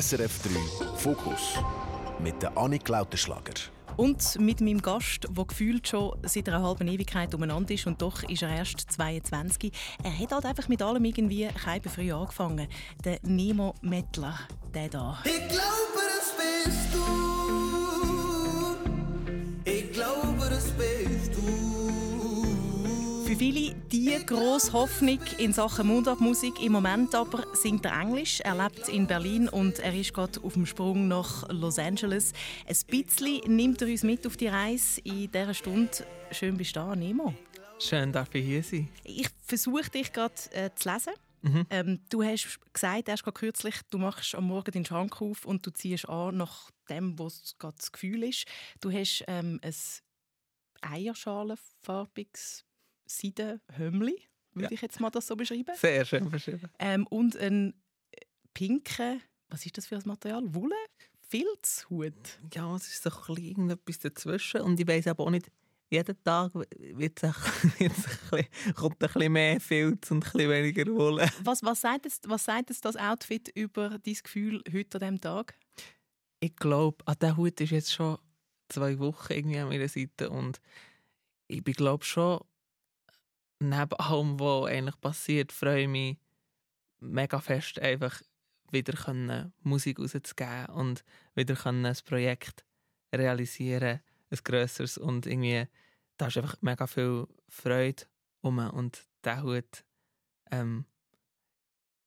SRF 3 Fokus mit der Annik Lautenschlager. Und mit meinem Gast, der gefühlt schon seit einer halben Ewigkeit umeinander ist und doch ist er erst 22. Er hat halt einfach mit allem irgendwie früh angefangen. Der Nemo Mettler, der da. Ich glaube, das bist du. Ich glaube, das bist du. Für viele die grosse Hoffnung in Sachen Mundartmusik. Im Moment aber singt er Englisch. Er lebt in Berlin und er ist gerade auf dem Sprung nach Los Angeles. Ein bisschen nimmt er uns mit auf die Reise in dieser Stunde. Schön bist du da, Nemo. Schön, darf ich hier sein. Ich versuche dich gerade äh, zu lesen. Mhm. Ähm, du hast gesagt, erst gerade kürzlich, du machst am Morgen den Schrank auf und du ziehst an nach dem, was gerade das Gefühl ist. Du hast ähm, ein eierschalenfarbiges Seidenhömmli, würde ja. ich jetzt mal das so beschreiben. Sehr schön beschrieben. Ähm, und ein pinken, was ist das für ein Material? Wolle? Filzhut? Ja, es ist so ein irgendetwas dazwischen und ich weiß aber auch nicht, jeden Tag wird es kommt ein bisschen mehr Filz und ein bisschen weniger Wolle. Was, was, sagt es, was sagt es das Outfit über dein Gefühl heute an diesem Tag? Ich glaube, an dieser Hut ist jetzt schon zwei Wochen irgendwie an meiner Seite und ich glaube schon neben allem, was eigentlich passiert, freue ich mich mega fest, einfach wieder können, Musik rauszugeben und wieder können, ein Projekt realisieren, ein grösseres. Und irgendwie, da ist einfach mega viel Freude um und der Hut, ähm,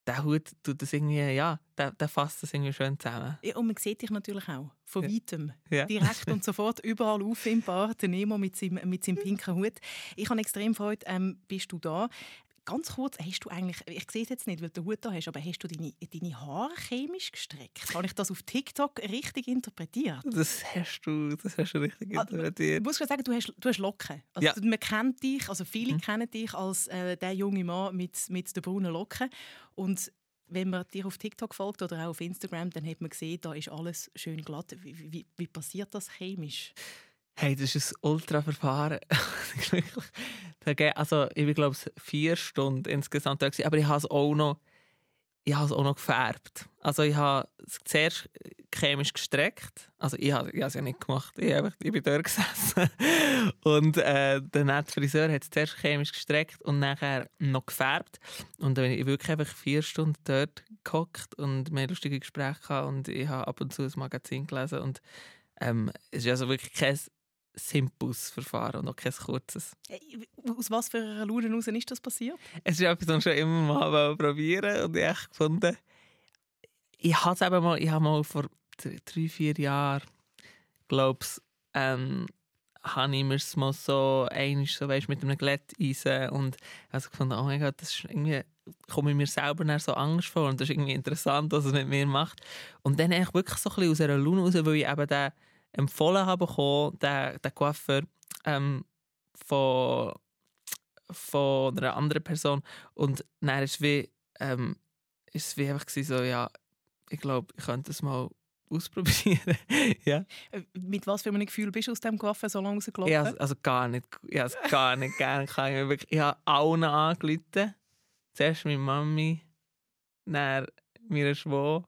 der Hut tut das irgendwie, ja, der, der fasst das irgendwie schön zusammen. Ja, und man sieht dich natürlich auch, von weitem. Ja. Direkt und sofort überall auffindbar, der Nemo mit seinem, mit seinem pinken Hut. Ich habe extrem Freude, ähm, bist du da. Ganz kurz, hast du eigentlich, ich sehe es jetzt nicht, weil du den Hut da hast, aber hast du deine, deine Haare chemisch gestreckt? Habe ich das auf TikTok richtig interpretiert? Das hast du, das hast du richtig ah, interpretiert. Ich muss sagen, du hast, du hast Locken. Also, ja. Man kennt dich, also viele mhm. kennen dich als äh, der junge Mann mit, mit den braunen Locken. Und wenn man dir auf TikTok folgt oder auch auf Instagram, dann hat man gesehen, da ist alles schön glatt. Wie, wie, wie passiert das chemisch? Hey, das ist ein Ultra-Verfahren. also, ich glaube, vier Stunden insgesamt da aber ich habe es auch noch, ich habe es auch noch gefärbt. Also, ich habe es zuerst chemisch gestreckt. Also, ich habe, ich habe es ja nicht gemacht. Ich, habe, ich bin dort gesessen. Und äh, der nette Friseur hat es zuerst chemisch gestreckt und nachher noch gefärbt. Und dann bin ich wirklich einfach vier Stunden dort gehockt und mehr lustige Gespräche gehabt und ich habe ab und zu ein Magazin gelesen und ähm, es ist also wirklich kein simples Verfahren und noch kein kurzes. Aus was für einer Laune heraus ist das passiert? Es ist etwas, was ich schon immer mal probieren und ich habe gefunden, ich habe es mal, ich habe mal vor drei, vier Jahren, glaube ich, ähm, habe ich mir mal so einmal so, weißt, mit einem Glätteisen und also gefunden, oh mein Gott, das ist irgendwie komme ich mir selber so Angst vor und das ist irgendwie interessant, was es mit mir macht. Und dann eigentlich wirklich so ein bisschen aus einer Laune raus, weil ich eben den empfohlen habe bekommen, den, den Coiffeur ähm, von, von einer anderen Person. Und dann ist es wie, ähm, ist es wie einfach so, ja, ich glaube, ich könnte es mal ausprobieren. ja. Mit was für einem Gefühl bist du aus dem Coiffeur so lange rausgelaufen? Ja, also gar nicht, ja, also gar nicht gerne. Ich, ich habe allen angerufen. Zuerst meine Mami, dann meine Schwester.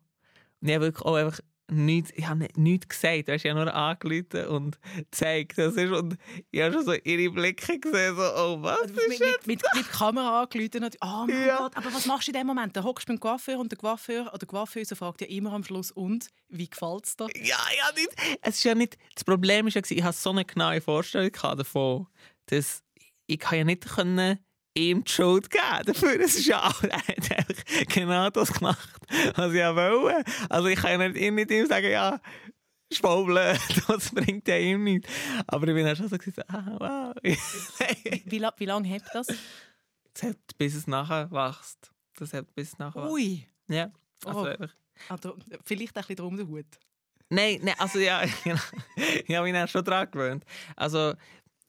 Und ich habe wirklich auch einfach nichts, ich habe nichts gesagt. Weißt, ich habe nur angerufen und gezeigt, das ist. Und ich habe schon so ihre Blicke gesehen, so, oh, was also, ist mit, mit, mit, mit Kamera angerufen und, oh mein ja. Gott, aber was machst du in dem Moment? Da hockst du beim Coiffeur und der Coiffeur oder Coiffeuse fragt ja immer am Schluss, und, wie gefällt es dir? Ja, ja, nicht. Es ist ja nicht, das Problem ist ja, ich hatte so eine genaue Vorstellung davon, dass ich ja nicht können ihm die Schuld gegeben. Dafür es ist ja auch, er hat einfach genau das gemacht, was ich wollte. Also ich kann ja nicht, nicht ihm sagen, ja, Schwobeln, das bringt ja ihm nicht. Aber ich bin dann schon so gesagt, ah, wow. wie, wie, wie lange hält das? Das hat, bis es nachher wächst. Das hat bis es nachher Ui. Ja, also oh. Also, vielleicht ein bisschen drum der Hut. Nein, nein, also ja, genau. ich habe mich dann schon daran gewöhnt. Also,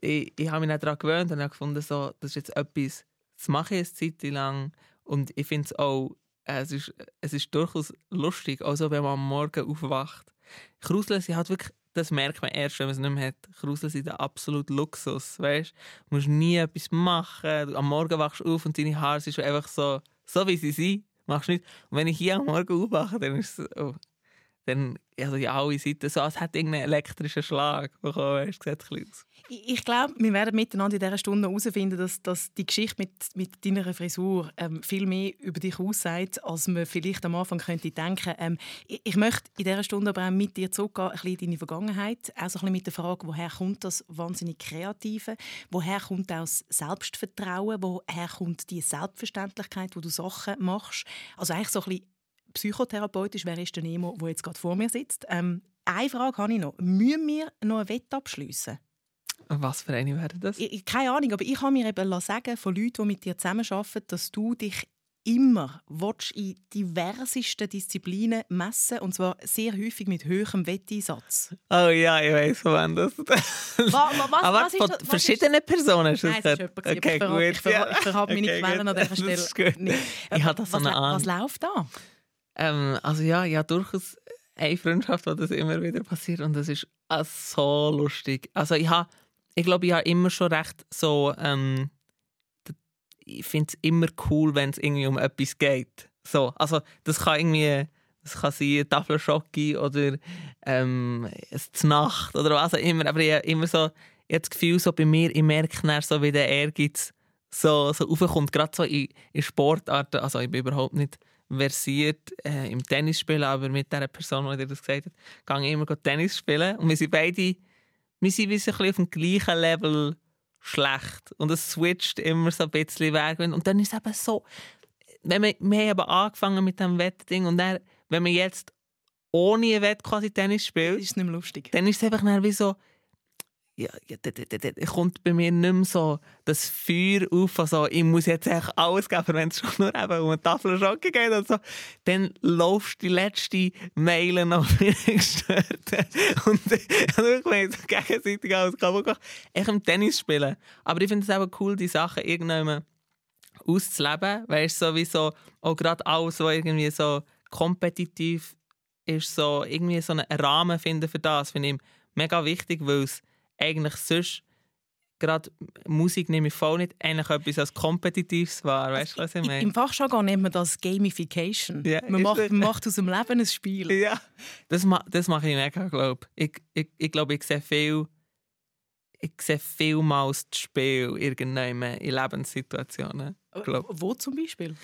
ich, ich habe mich daran gewöhnt und habe gefunden, so, das ist jetzt etwas, das mache ich eine Zeit lang und ich finde es auch, äh, es ist, es ist durchaus lustig, also wenn man am Morgen aufwacht. Kruseln sind halt wirklich, das merkt man erst, wenn man es nicht mehr hat. Kruseln sind der absolute Luxus, weißt? Du musst nie etwas machen, am Morgen wachst du auf und deine Haare sind schon einfach so, so wie sie sind, machst nicht. Und wenn ich hier am Morgen aufwache, dann ist es, oh, dann also in alle Seiten so, als hätte irgendeinen elektrischen Schlag bekommen. Es sieht ein aus. Ich, ich glaube, wir werden miteinander in dieser Stunde herausfinden, dass, dass die Geschichte mit, mit deiner Frisur ähm, viel mehr über dich aussagt, als man vielleicht am Anfang könnte denken. Ähm, ich, ich möchte in dieser Stunde aber auch mit dir zurückgehen, ein bisschen in deine Vergangenheit. Auch so ein bisschen mit der Frage, woher kommt das wahnsinnig Kreative? Woher kommt auch das Selbstvertrauen? Woher kommt die Selbstverständlichkeit, wo du Sachen machst? Also eigentlich so ein bisschen psychotherapeutisch, wer ist der Nemo, der jetzt gerade vor mir sitzt. Ähm, eine Frage habe ich noch. Müssen wir noch ein Wett abschliessen? Was für eine wäre das? Ich, keine Ahnung, aber ich habe mir eben sagen von Leuten, die mit dir zusammenarbeiten, dass du dich immer in diversesten Disziplinen messen und zwar sehr häufig mit höherem Wetteinsatz. Oh ja, ich weiß, wann das. was, was, Aber was von das, verschiedenen Personen ist Nein, das. es ist jemand, okay, ich gut. ich verrate, ich verrate meine Okay, Quellen an dieser Stelle ist. Ich habe das so was, eine was Ahnung. läuft da? Ähm, also ja, ja, durchaus eine Freundschaft, wo das immer wieder passiert und das ist auch so lustig. Also ich habe, ich glaube, ich habe immer schon recht so, ähm, ich finde es immer cool, wenn es irgendwie um etwas geht. So, also das kann irgendwie, das kann sein eine Tafel Schoki oder ähm, eine Znacht oder was auch immer, aber ich habe immer so, ich habe das Gefühl, so bei mir, ich merke dann so, wie der Ehrgeiz so, so raufkommt, gerade so in, in Sportarten, also ich bin überhaupt nicht versiert äh, im Tennis spielen, aber mit der Person, die dir das gesagt hat, gehe ich immer Tennis spielen. Und wir sind beide, wir sind ein bisschen auf dem gleichen Level schlecht. Und es switcht immer so ein bisschen weg. Und dann ist es eben so, wenn wir, wir haben eben angefangen mit diesem Wettding und dann, wenn man jetzt ohne ein Wett quasi Tennis spielt, ist nicht mehr lustig. dann ist es einfach wie so, ja, kommt bei mir nicht mehr so das Feuer auf, also ich muss jetzt echt alles geben, wenn es schon nur eben um eine Tafel Schocke geht und so, dann laufst du die letzte Meile noch gestört. Und ich meine, so gegenseitig alles kaputt gemacht. Echt im Tennis spielen. Aber ich finde es eben cool, die Sachen irgendwann auszuleben, weißt du, sowieso auch gerade alles, was irgendwie so kompetitiv ist, so irgendwie so einen Rahmen finden für das, finde ich mega wichtig, weil es eigentlich sonst gerade Musik nehme ich voll nicht eigentlich etwas als Kompetitives wahr, weißt du, was ich meine? Im Fachjargon nennt man das Gamification. Ja, man, macht, man macht aus dem Leben ein Spiel. Ja, das, ma das mache ich mega, glaube ich. Ich, ich, ich glaube, ich sehe viel, ich sehe vielmals das Spiel irgendwann in Lebenssituationen. glaub. Wo zum Beispiel?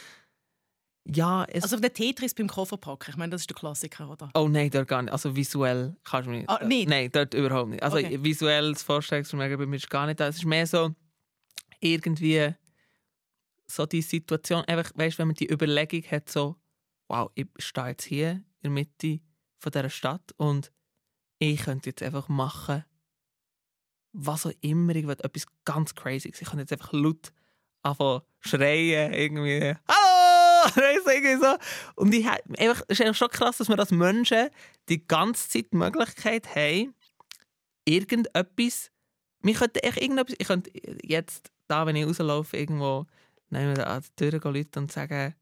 Ja, es Also der Tetris beim Kofferpacken. Ich meine, das ist der Klassiker, oder? Oh nein, dort gar nicht. Also visuell kannst du mich Ah, nicht? Nein, dort überhaupt nicht. Also Okay. visuelles Vorstellungsvermögen bei mir ist gar nicht da. Es ist mehr so irgendwie so die Situation, einfach, weißt, wenn man die Überlegung hat, so, wow, ich stehe jetzt hier in der Mitte von dieser Stadt und ich könnte jetzt einfach machen, was auch immer, ich will etwas ganz crazy. Ich könnte jetzt einfach laut anfangen schreien, irgendwie, Hallo! Weißt irgendwie so. Und ich, einfach, es ist eigentlich schon krass, dass wir als Menschen die ganze Zeit die Möglichkeit haben, irgendetwas, wir könnten echt irgendetwas, ich könnte jetzt, da, wenn ich rauslaufe, irgendwo nehmen wir an die Tür gehen Leute und sagen,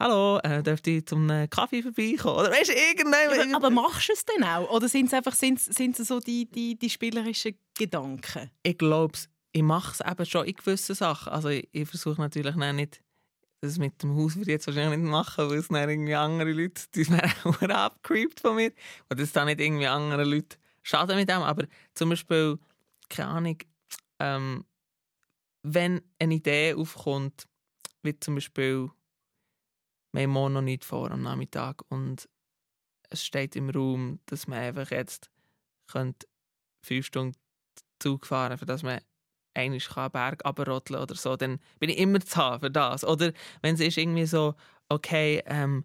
Hallo, äh, dürft ihr zum äh, Kaffee vorbeikommen? Oder weißt du, irgendwann... Ja, aber, machst du es denn auch? Oder sind es einfach sind's, sind's so die, die, die spielerischen Gedanken? ich glaube, ich mache es eben schon in gewissen Sachen. Also ich, ich versuche natürlich nicht, das mit dem Haus würde ich jetzt wahrscheinlich nicht machen, weil es dann irgendwie andere Leute, die wären auch abgecreept von mir. Und das dann nicht irgendwie andere Leute schaden mit dem. Aber zum Beispiel, keine Ahnung, ähm, wenn eine Idee aufkommt, wie zum Beispiel, wir haben noch nicht vor am Nachmittag und es steht im Raum, dass man einfach jetzt könnte fünf Stunden Zug fahren, für das man einmal einen Berg runterrotteln oder so, dann bin ich immer zu haben für das. Oder wenn es ist irgendwie so, okay, ähm,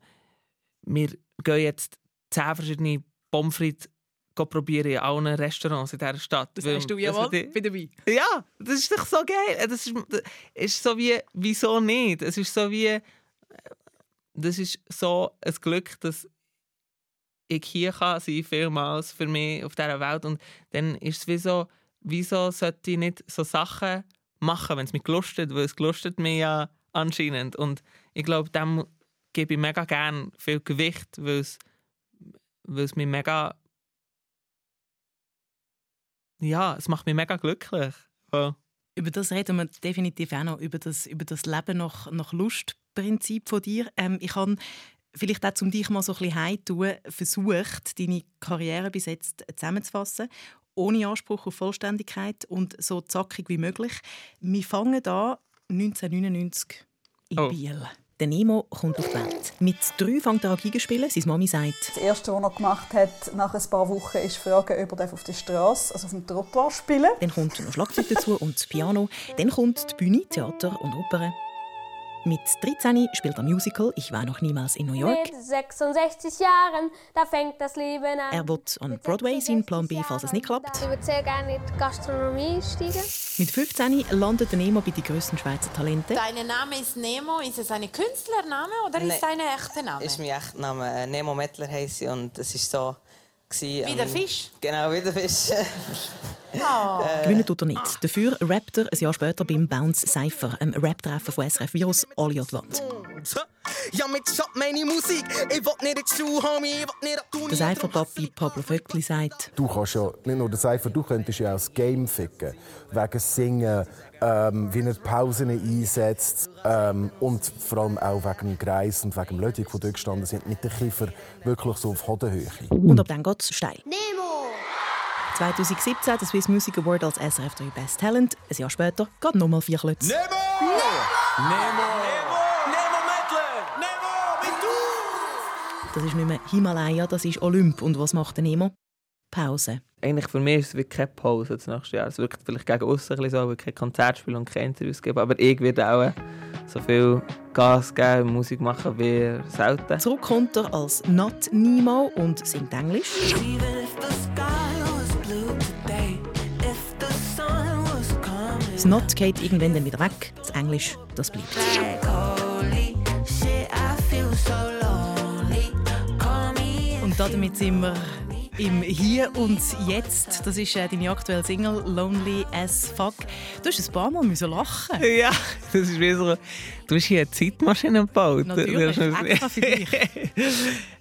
wir gehen jetzt zehn verschiedene Pommes frites probieren in allen Restaurants in dieser Stadt. Das hast du hat ich- bin dabei. ja, das ist doch so geil. Das ist, das ist so wie, wieso nicht? Es ist so wie, das ist so ein Glück, dass ich hier kann sein, vielmals für mich auf dieser Welt. Und dann ist es wie so, wieso sollte ich nicht so Sachen machen, wenn es mich gelustet, weil es gelustet mich ja anscheinend. Und ich glaube, dem gebe ich mega gerne viel Gewicht, weil es, weil es mich mega ja, es macht mich mega glücklich. Ja. Über das reden wir definitiv auch noch, über das, über das Leben nach, nach Lustprinzip von dir. Ähm, ich habe vielleicht auch, um dich mal so ein bisschen heimzutun, versucht, deine Karriere bis jetzt zusammenzufassen, ohne Anspruch auf Vollständigkeit und so zackig wie möglich. Wir fangen an 1999 in Oh. Biel. Der Nemo kommt auf die Welt. Mit drei fängt er an Giga spielen. Seine Mami sagt, Das Erste, was er gemacht hat, nach ein paar Wochen, ist fragen, ob er auf der Straße, also auf dem Trottoir spielen darf. dann kommt noch Schlagzeug dazu und das Piano. Dann kommt die Bühne, Theater und Oper. Mit 13 spielt er Musical «Ich war noch niemals in New York». Mit 66 Jahren, da fängt das Leben an. Er wird an Broadway sein Plan B, falls es nicht klappt. Ich würde sehr gerne in die Gastronomie einsteigen. Mit 15 landet Nemo bei den grössten Schweizer Talenten. Dein Name ist Nemo. Ist es ein Künstlername oder Nein. ist dein echter Name? ist mein echter Name. Äh, Nemo Mettler heisst ich und es ist so... Wie der Fisch? Genau, wie der Fisch. Gewinnen tut er nicht. Dafür rappt er ein Jahr später beim Bounce Cypher, einem Rap-Treffen von SRF Virus, alle an die Wand. Ja, mit Shop meine Musik. Ich will nicht in die Schule, Homie. Ich will nicht Uni. Der Cypher-Papi Pablo Vöckli sagt, Du kannst ja nicht nur den Cypher, du könntest ja auch das Game ficken. Wegen Singen, ähm, wie er die Pausen einsetzt ähm, und vor allem auch wegen dem Kreis und wegen dem Lötig, die dort gestanden sind, mit den Kiefer wirklich so auf Hodenhöhe. und ab dann geht es steil. Nemo! 2017 der Swiss Music Award als SRF 3 Best Talent. Ein Jahr später geht nochmal vier Klötze. Nemo! Nemo! Nemo! Nemo Mettler! Nemo! Bist du? Das ist nicht mehr Himalaya, das ist Olymp. Und was macht der Nemo? Pause. Eigentlich für mich ist es wirklich keine Pause das nächste Jahr. Es wirkt vielleicht gegen außen ein bisschen so, weil ich kein Konzert spiele und keine Interviews gebe. Aber ich werde auch äh, so viel Gas geben, Musik machen wie selten. Zurück kommt er als Not Nemo und singt Englisch. Das Not geht irgendwann dann wieder weg. Das Englisch, das bleibt. Und damit sind wir im Hier und Jetzt. Das ist äh, deine aktuelle Single «Lonely as fuck». Du hast ein paar Mal müssen lachen. Ja, das ist wie so. Du hast hier eine Zeitmaschine gebaut. Natürlich, extra für dich.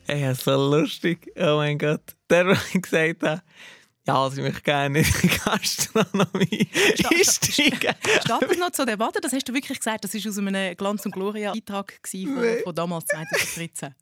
Ey, ja, so lustig. Oh mein Gott. Der, der ich gesagt hat, ja, also ich möchte gerne in die Gastronomie einsteigen. Steht das noch zur Debatte? Das hast du wirklich gesagt. Das war aus einem Glanz- und Gloria-Beitrag von, von damals, 2013.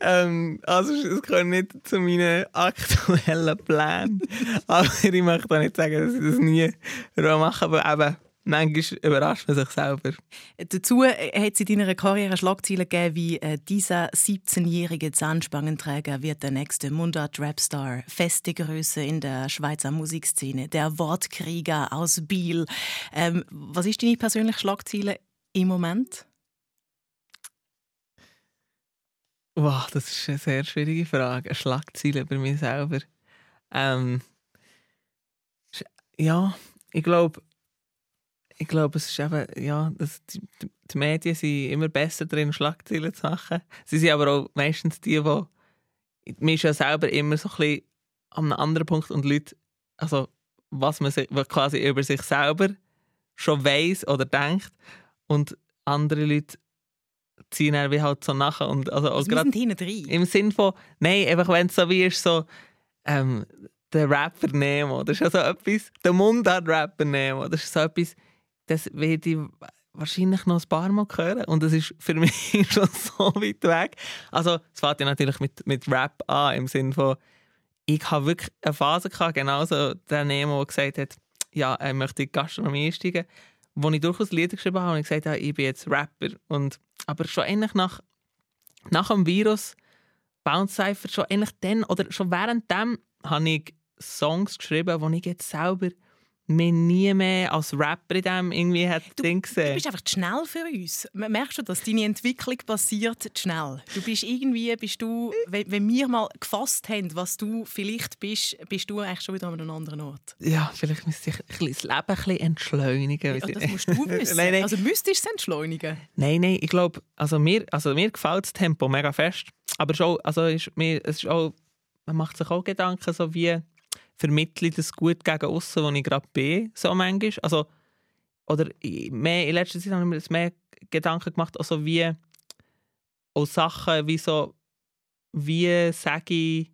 Ähm, also es gehört nicht zu meinen aktuellen Plänen. aber ich möchte auch nicht sagen, dass ich das nie mache. Aber eben, manchmal überrascht man sich selber. Dazu äh, hat es in deiner Karriere Schlagzeilen gegeben wie äh, «Dieser 17-jährige Zahnspangenträger wird der nächste Mundart-Rapstar. Feste Größe in der Schweizer Musikszene. Der Wortkrieger aus Biel». Ähm, was ist deine persönliche Schlagzeile im Moment? Wow, das ist eine sehr schwierige Frage. Eine Schlagzeile über mich selber. Ähm, ja, ich glaube, ich glaube, es ist eben, ja, das, die, die- die Medien sind immer besser drin, Schlagzeilen zu machen. Sie sind aber auch meistens die, die mir ja selber immer so ein bisschen an einem anderen Punkt und Leute, also was man sich, was quasi über sich selber schon weiß oder denkt und andere Leute ziehen dann wie halt so nachher und also auch Also hinten drin. im Sinn von, nein, einfach wenn es so wie ist, so, ähm, der Rapper Nemo, das ist ja so etwas, der Mundart-Rapper Nemo, das ist so etwas, das werde ich wahrscheinlich noch ein paar Mal hören und das ist für mich schon so weit weg. Also, es fängt ja natürlich mit, mit Rap an, im Sinn von, ich habe wirklich eine Phase gehabt, genauso der Nemo, der gesagt hat, ja, er möchte in die Gastronomie einsteigen, wo ich durchaus Lieder geschrieben habe und gesagt habe, ich bin jetzt Rapper. Und, aber schon eigentlich nach, nach dem Virus, Bounce Cypher, schon eigentlich dann oder schon währenddem habe ich Songs geschrieben, die ich jetzt selber mir nie mehr als Rapper in dem irgendwie Ding Du gesehen. bist einfach zu schnell für uns. Merkst du, dass deine Entwicklung passiert zu schnell? Du bist irgendwie, bist du, wenn, wir mal gefasst haben, was du vielleicht bist, bist du eigentlich schon wieder an einem anderen Ort. Ja, vielleicht müsste ich das Leben ein bisschen entschleunigen. Ja, das musst du wissen. nein, nein. Also müsstest du es entschleunigen. Nein, nein, ich glaube, also mir, also mir gefällt das Tempo mega fest. Aber schon, also ist mir, es ist auch, man macht sich auch Gedanken, so wie vermittle ich das gut gegen außen, wo ich gerade bin, so manchmal. Also, oder mehr, in letzter Zeit habe ich mir das mehr Gedanken gemacht, also wie auch Sachen wie so, wie sage ich,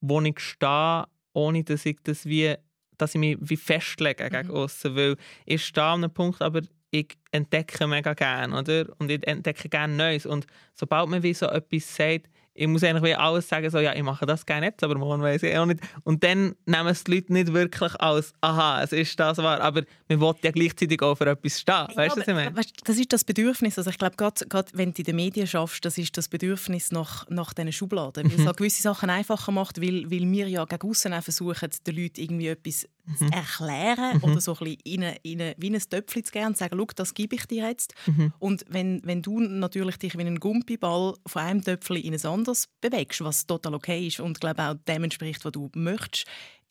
wo ich stehe, ohne dass ich das wie, dass ich mich wie festlege gegen Mhm. außen, weil ich stehe an einem Punkt, aber ich entdecke mega gerne, oder? Und ich entdecke gerne Neues. Und sobald man wie so etwas sagt, ich muss eigentlich wie alles sagen, so, ja, ich mache das gerne jetzt, aber morgen weiß ich auch nicht. Und dann nehmen es die Leute nicht wirklich als, aha, es ist das wahr, aber man will ja gleichzeitig auch für etwas stehen. Weißt du, was ich meine? Weißt, das ist das Bedürfnis. Also ich glaube, gerade, gerade wenn du in den Medien schaffst, das ist das Bedürfnis nach, nach diesen Schubladen. Weil es Mhm. gewisse Sachen einfacher macht, weil, weil wir ja gegen aussen versuchen, den Leuten irgendwie etwas. Zu erklären oder so ein bisschen in eine, in eine, wie ein Töpfchen zu geben und zu sagen, «Schau, das gebe ich dir jetzt. Mhm. Und wenn, wenn du natürlich dich wie ein Gumpiball von einem Töpfchen in ein anderes bewegst, was total okay ist und glaube auch dem entspricht, was du möchtest,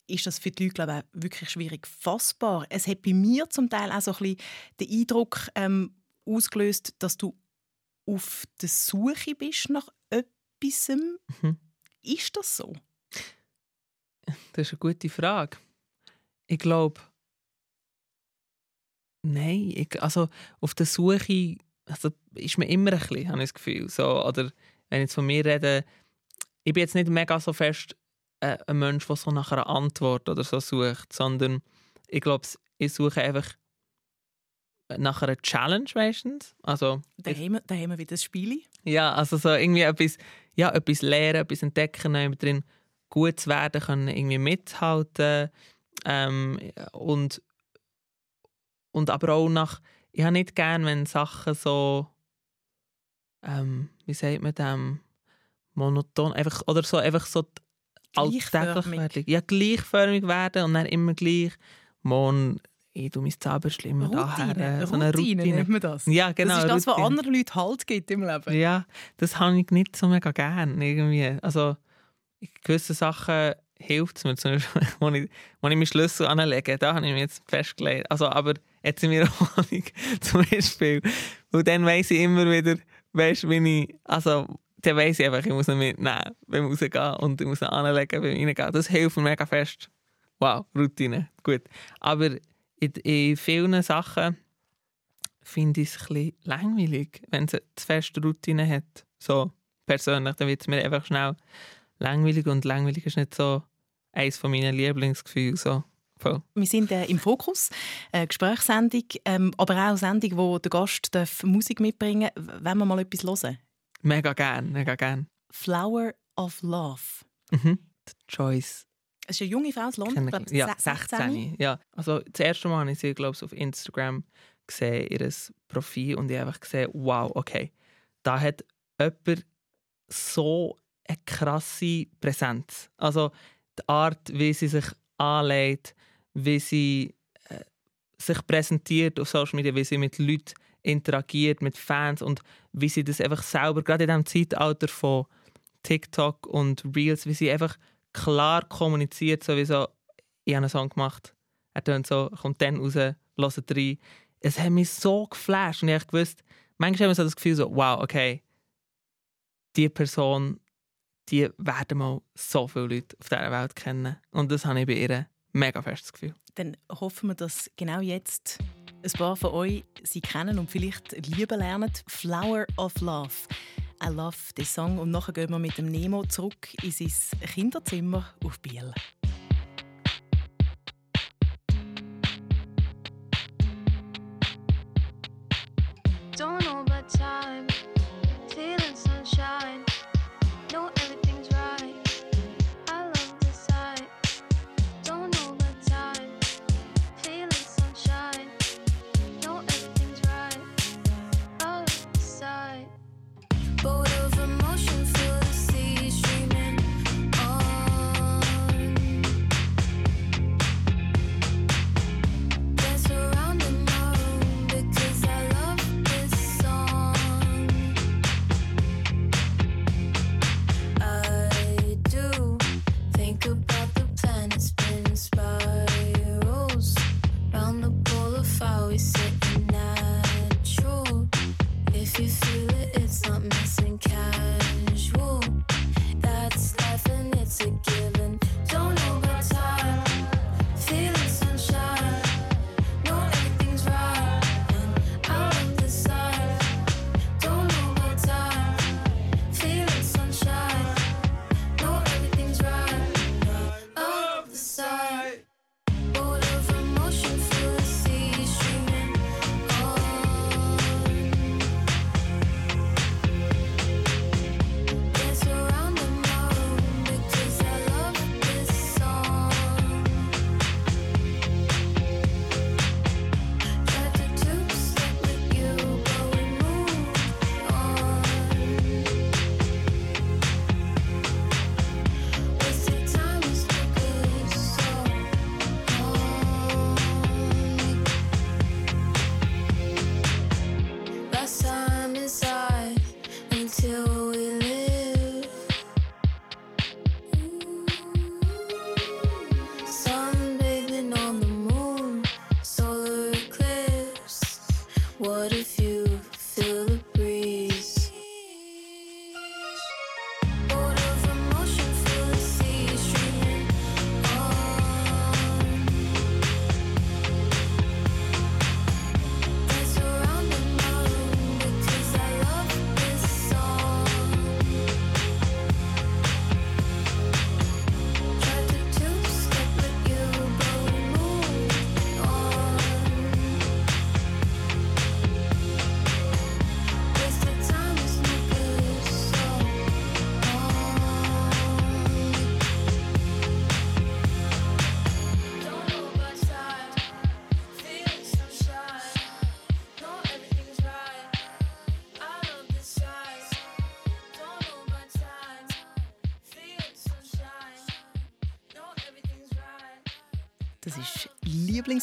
ist das für die Leute glaube ich, auch wirklich schwierig fassbar. Es hat bei mir zum Teil auch so ein bisschen den Eindruck ähm, ausgelöst, dass du auf der Suche bist nach etwas. Mhm. Ist das so? Das ist eine gute Frage. Ich glaube, nein, ich, also auf der Suche also ist mir immer ein bisschen, habe ich das Gefühl. So, oder wenn ich jetzt von mir rede, ich bin jetzt nicht mega so fest äh, ein Mensch, der so nach einer Antwort oder so sucht, sondern ich glaube, ich suche einfach nach einer Challenge meistens. Also, Da, haben wir, da haben wir wieder das Spiel. ja, also so irgendwie etwas, ja, etwas lernen, etwas entdecken, drin gut zu werden, können irgendwie mithalten ähm, und, und aber auch nach, ich habe nicht gern, wenn Sachen so, ähm, wie sagt man dem, monoton, einfach, oder so, einfach so alltäglich werden. Ja, gleichförmig werden und dann immer gleich, morgen, ich tue mein Zauberschli immer daher. So eine Routine Routine. nennt man das. Ja, genau. das ist das, was anderen Leuten Halt gibt im Leben. Ja, das habe ich nicht so mega gern irgendwie. Also in gewissen Sachen hilft es mir, zum Beispiel, wenn ich, wenn ich meinen Schlüssel anlege, da habe ich mich jetzt festgelegt. Also, aber jetzt in meiner Wohnung zum Beispiel. Und dann weiss ich immer wieder, weißt du, wie ich, also dann weiss ich einfach, ich muss ihn mitnehmen beim Rausgehen und ich muss ihn anlegen beim Reingehen. Das hilft mir mega fest. Wow, Routine, gut. Aber in, in vielen Sachen finde ich es ein bisschen langweilig, wenn es zu feste Routine hat. So persönlich, dann wird es mir einfach schnell langweilig und langweilig ist nicht so eines von meinen Lieblingsgefühlen. So. Voll. Wir sind äh, im Fokus, eine Gesprächssendung, ähm, aber auch Sendung, wo der Gast darf Musik mitbringen darf. Wenn wir mal etwas hören. Mega gern, mega gern. «Flower of Love». Mhm. Die Joyce. Es ist eine junge Frau aus London, glaube Ja, 16. Ja. Also das erste Mal habe ich sie, glaube ich, auf Instagram gesehen, ihr Profil, und ich habe einfach gesehen, wow, okay, da hat jemand so eine krasse Präsenz. Also die Art, wie sie sich anlegt, wie sie äh, sich präsentiert auf Social Media, wie sie mit Leuten interagiert, mit Fans und wie sie das einfach selber, gerade in diesem Zeitalter von TikTok und Reels, wie sie einfach klar kommuniziert, sowieso, ich habe einen Song gemacht, er tönt so, kommt dann raus, hört rein. Es hat mich so geflasht und ich habe gewusst, manchmal haben wir so das Gefühl so, wow, okay, die Person, die werden mal so viele Leute auf dieser Welt kennen. Und das habe ich bei ihr mega festes Gefühl. Dann hoffen wir, dass genau jetzt ein paar von euch sie kennen und vielleicht lieben lernen. «Flower of Love». I love den Song. Und nachher gehen wir mit dem Nemo zurück in sein Kinderzimmer auf Biel.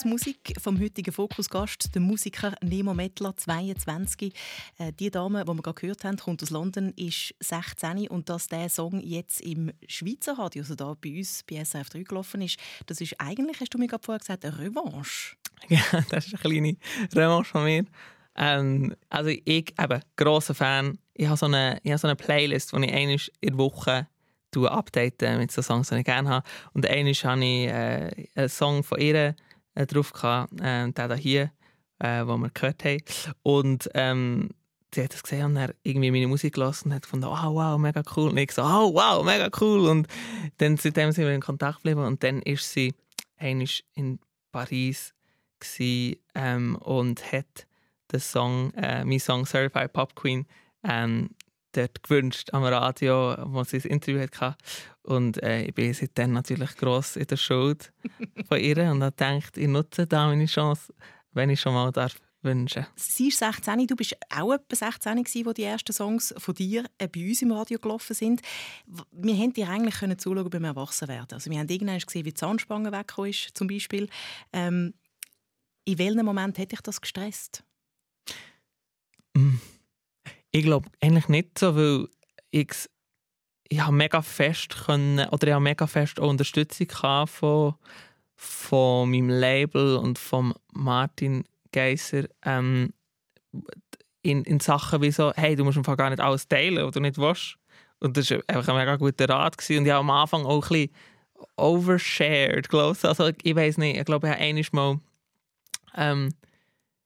Lieblingsmusik vom heutigen Fokusgast, der Musiker Nemo Mettler, 22. Äh, die Dame, die wir gerade gehört haben, kommt aus London, ist 16 und dass der Song jetzt im Schweizer Radio, also da bei uns bei SRF 3 gelaufen ist, das ist eigentlich, hast du mir gerade vorher gesagt, eine Revanche. Ja, das ist eine kleine Revanche von mir. Ähm, also ich eben grosser Fan. Ich habe so eine, ich habe so eine Playlist, die ich einmal in der Woche tue updaten mit so Songs, die ich gerne habe. Und einmal hatte ich äh, einen Song von ihr äh, drauf, gehabt, äh, der hier, äh, den wir gehört haben. Und ähm, sie hat das gesehen und dann irgendwie meine Musik gelassen und hat gefunden, oh wow, mega cool. Und ich so, oh wow, mega cool. Und dann seitdem sind wir in Kontakt geblieben und dann ist sie einmal in Paris gsi, ähm, und hat den Song, äh, mein Song Certified Pop Queen, ähm, dort gewünscht am Radio, wo sie ein Interview hatte. Und äh, ich bin seitdem natürlich gross in der Schuld von ihr und habe gedacht, ich nutze da meine Chance, wenn ich schon mal darf wünschen. Sie ist 16, du bist auch etwa 16, gewesen, wo die ersten Songs von dir äh, bei uns im Radio gelaufen sind. Wir hätten dir eigentlich können zuschauen beim Erwachsenwerden. Also wir haben irgendwann gesehen, wie die Zahnspange weggekommen ist, zum Beispiel. Ähm, in welchem Moment hätte ich das gestresst? Mm. Ich glaube eigentlich nicht so, weil ich, ich habe mega fest können, oder ich habe mega fest auch Unterstützung von, von meinem Label und von Martin Geiser ähm, in, in Sachen wie so, hey, du musst einfach gar nicht alles teilen, was du nicht willst. Und das war einfach ein mega guter Rat. Gewesen. Und ich habe am Anfang auch ein bisschen overshared, glaube ich. Also ich weiß nicht, ich glaube, ich habe einmal mal ähm,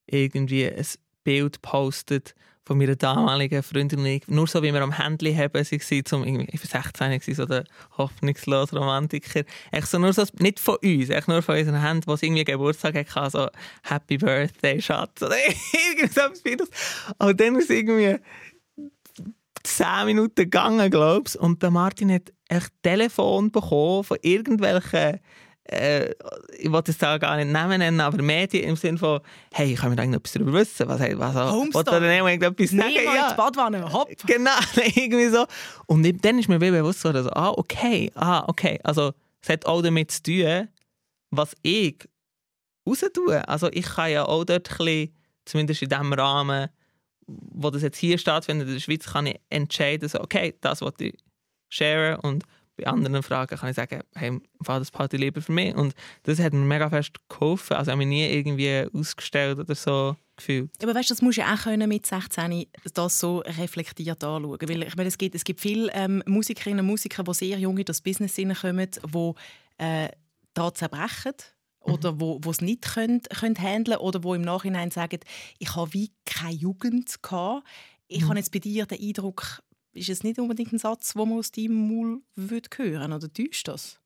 irgendwie ein Bild postet von meiner damaligen Freundin und ich. Nur so, wie wir am Handy haben, sie waren zum, ich war 16, gewesen, so der hoffnungslose Romantiker. Echt so nur so, nicht von uns, echt nur von unseren Händen, wo sie irgendwie Geburtstag hatte, so Happy Birthday, Schatz, oder etwas Feines. Und dann ist irgendwie 10 Minuten gegangen, glaube ich. Und der Martin hat echt Telefon bekommen von irgendwelchen, äh, ich wollte es da gar nicht Namen nennen, aber Medien im Sinne von, hey, kann mir da irgendetwas darüber wissen? Was, was, Homestar. Wollte er dann irgendetwas sagen? Nemo in die Badwanne, hopp! Genau, irgendwie so. Und ich- dann ist mir wieder bewusst geworden, so, ah, okay, ah, okay. Also, es hat auch damit zu tun, was ich raus tue. Also, ich kann ja auch dort ein bisschen, zumindest in dem Rahmen, wo das jetzt hier stattfindet, in der Schweiz, kann ich entscheiden, so, okay, das wollte ich sharen und bei anderen Fragen kann ich sagen, hey, im Fall das Party lieber für mich. Und das hat mir mega fest geholfen. Also, ich habe mich nie irgendwie ausgestellt oder so gefühlt. Aber weißt, du, das musst du auch können mit 16 das so reflektiert anschauen. Weil ich meine, es gibt, es gibt viele ähm, Musikerinnen und Musiker, die sehr jung in das Business hineinkommen, die äh, da zerbrechen oder wo wo es nicht können, können handeln oder wo im Nachhinein sagen, ich habe wie keine Jugend gehabt. Ich Mhm. habe jetzt bei dir den Eindruck, ist es nicht unbedingt ein Satz, den man aus deinem Maul würde hören oder täuscht das?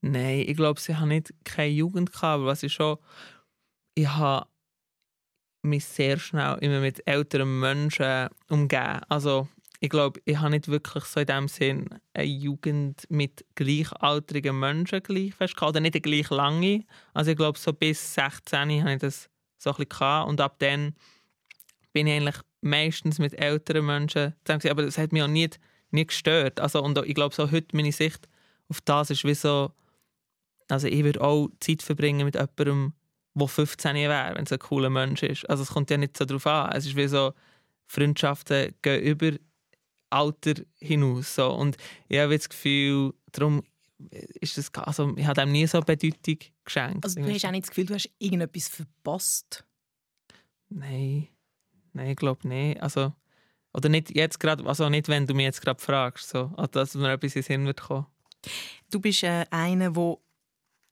Nein, ich glaube, sie haben nicht keine Jugend gehabt, aber was ich schon, ich habe mich sehr schnell immer mit älteren Menschen umgeben. Also ich glaube, ich habe nicht wirklich so in dem Sinn eine Jugend mit gleichaltrigen Menschen gleich fest oder nicht eine gleich lange. Also ich glaube, so bis 16 habe ich das so ein bisschen gehabt. und ab dann bin ich eigentlich meistens mit älteren Menschen zusammen gewesen. aber das hat mich auch nie, nie gestört. Also, und ich glaube, so heute meine Sicht auf das ist wie so, also ich würde auch Zeit verbringen mit jemandem, der 15 wäre, wenn es ein cooler Mensch ist. Also es kommt ja nicht so darauf an. Es ist wie so, Freundschaften gehen über Alter hinaus. So. Und ich habe das Gefühl, darum ist das, also ich habe dem nie so Bedeutung geschenkt. Also du hast auch nicht das Gefühl, du hast irgendetwas verpasst? Nein, nein, ich glaube nicht. Also, oder nicht jetzt gerade, also nicht, wenn du mich jetzt gerade fragst, so, also, dass mir etwas in den Sinn wird kommen. Du bist äh, einer, der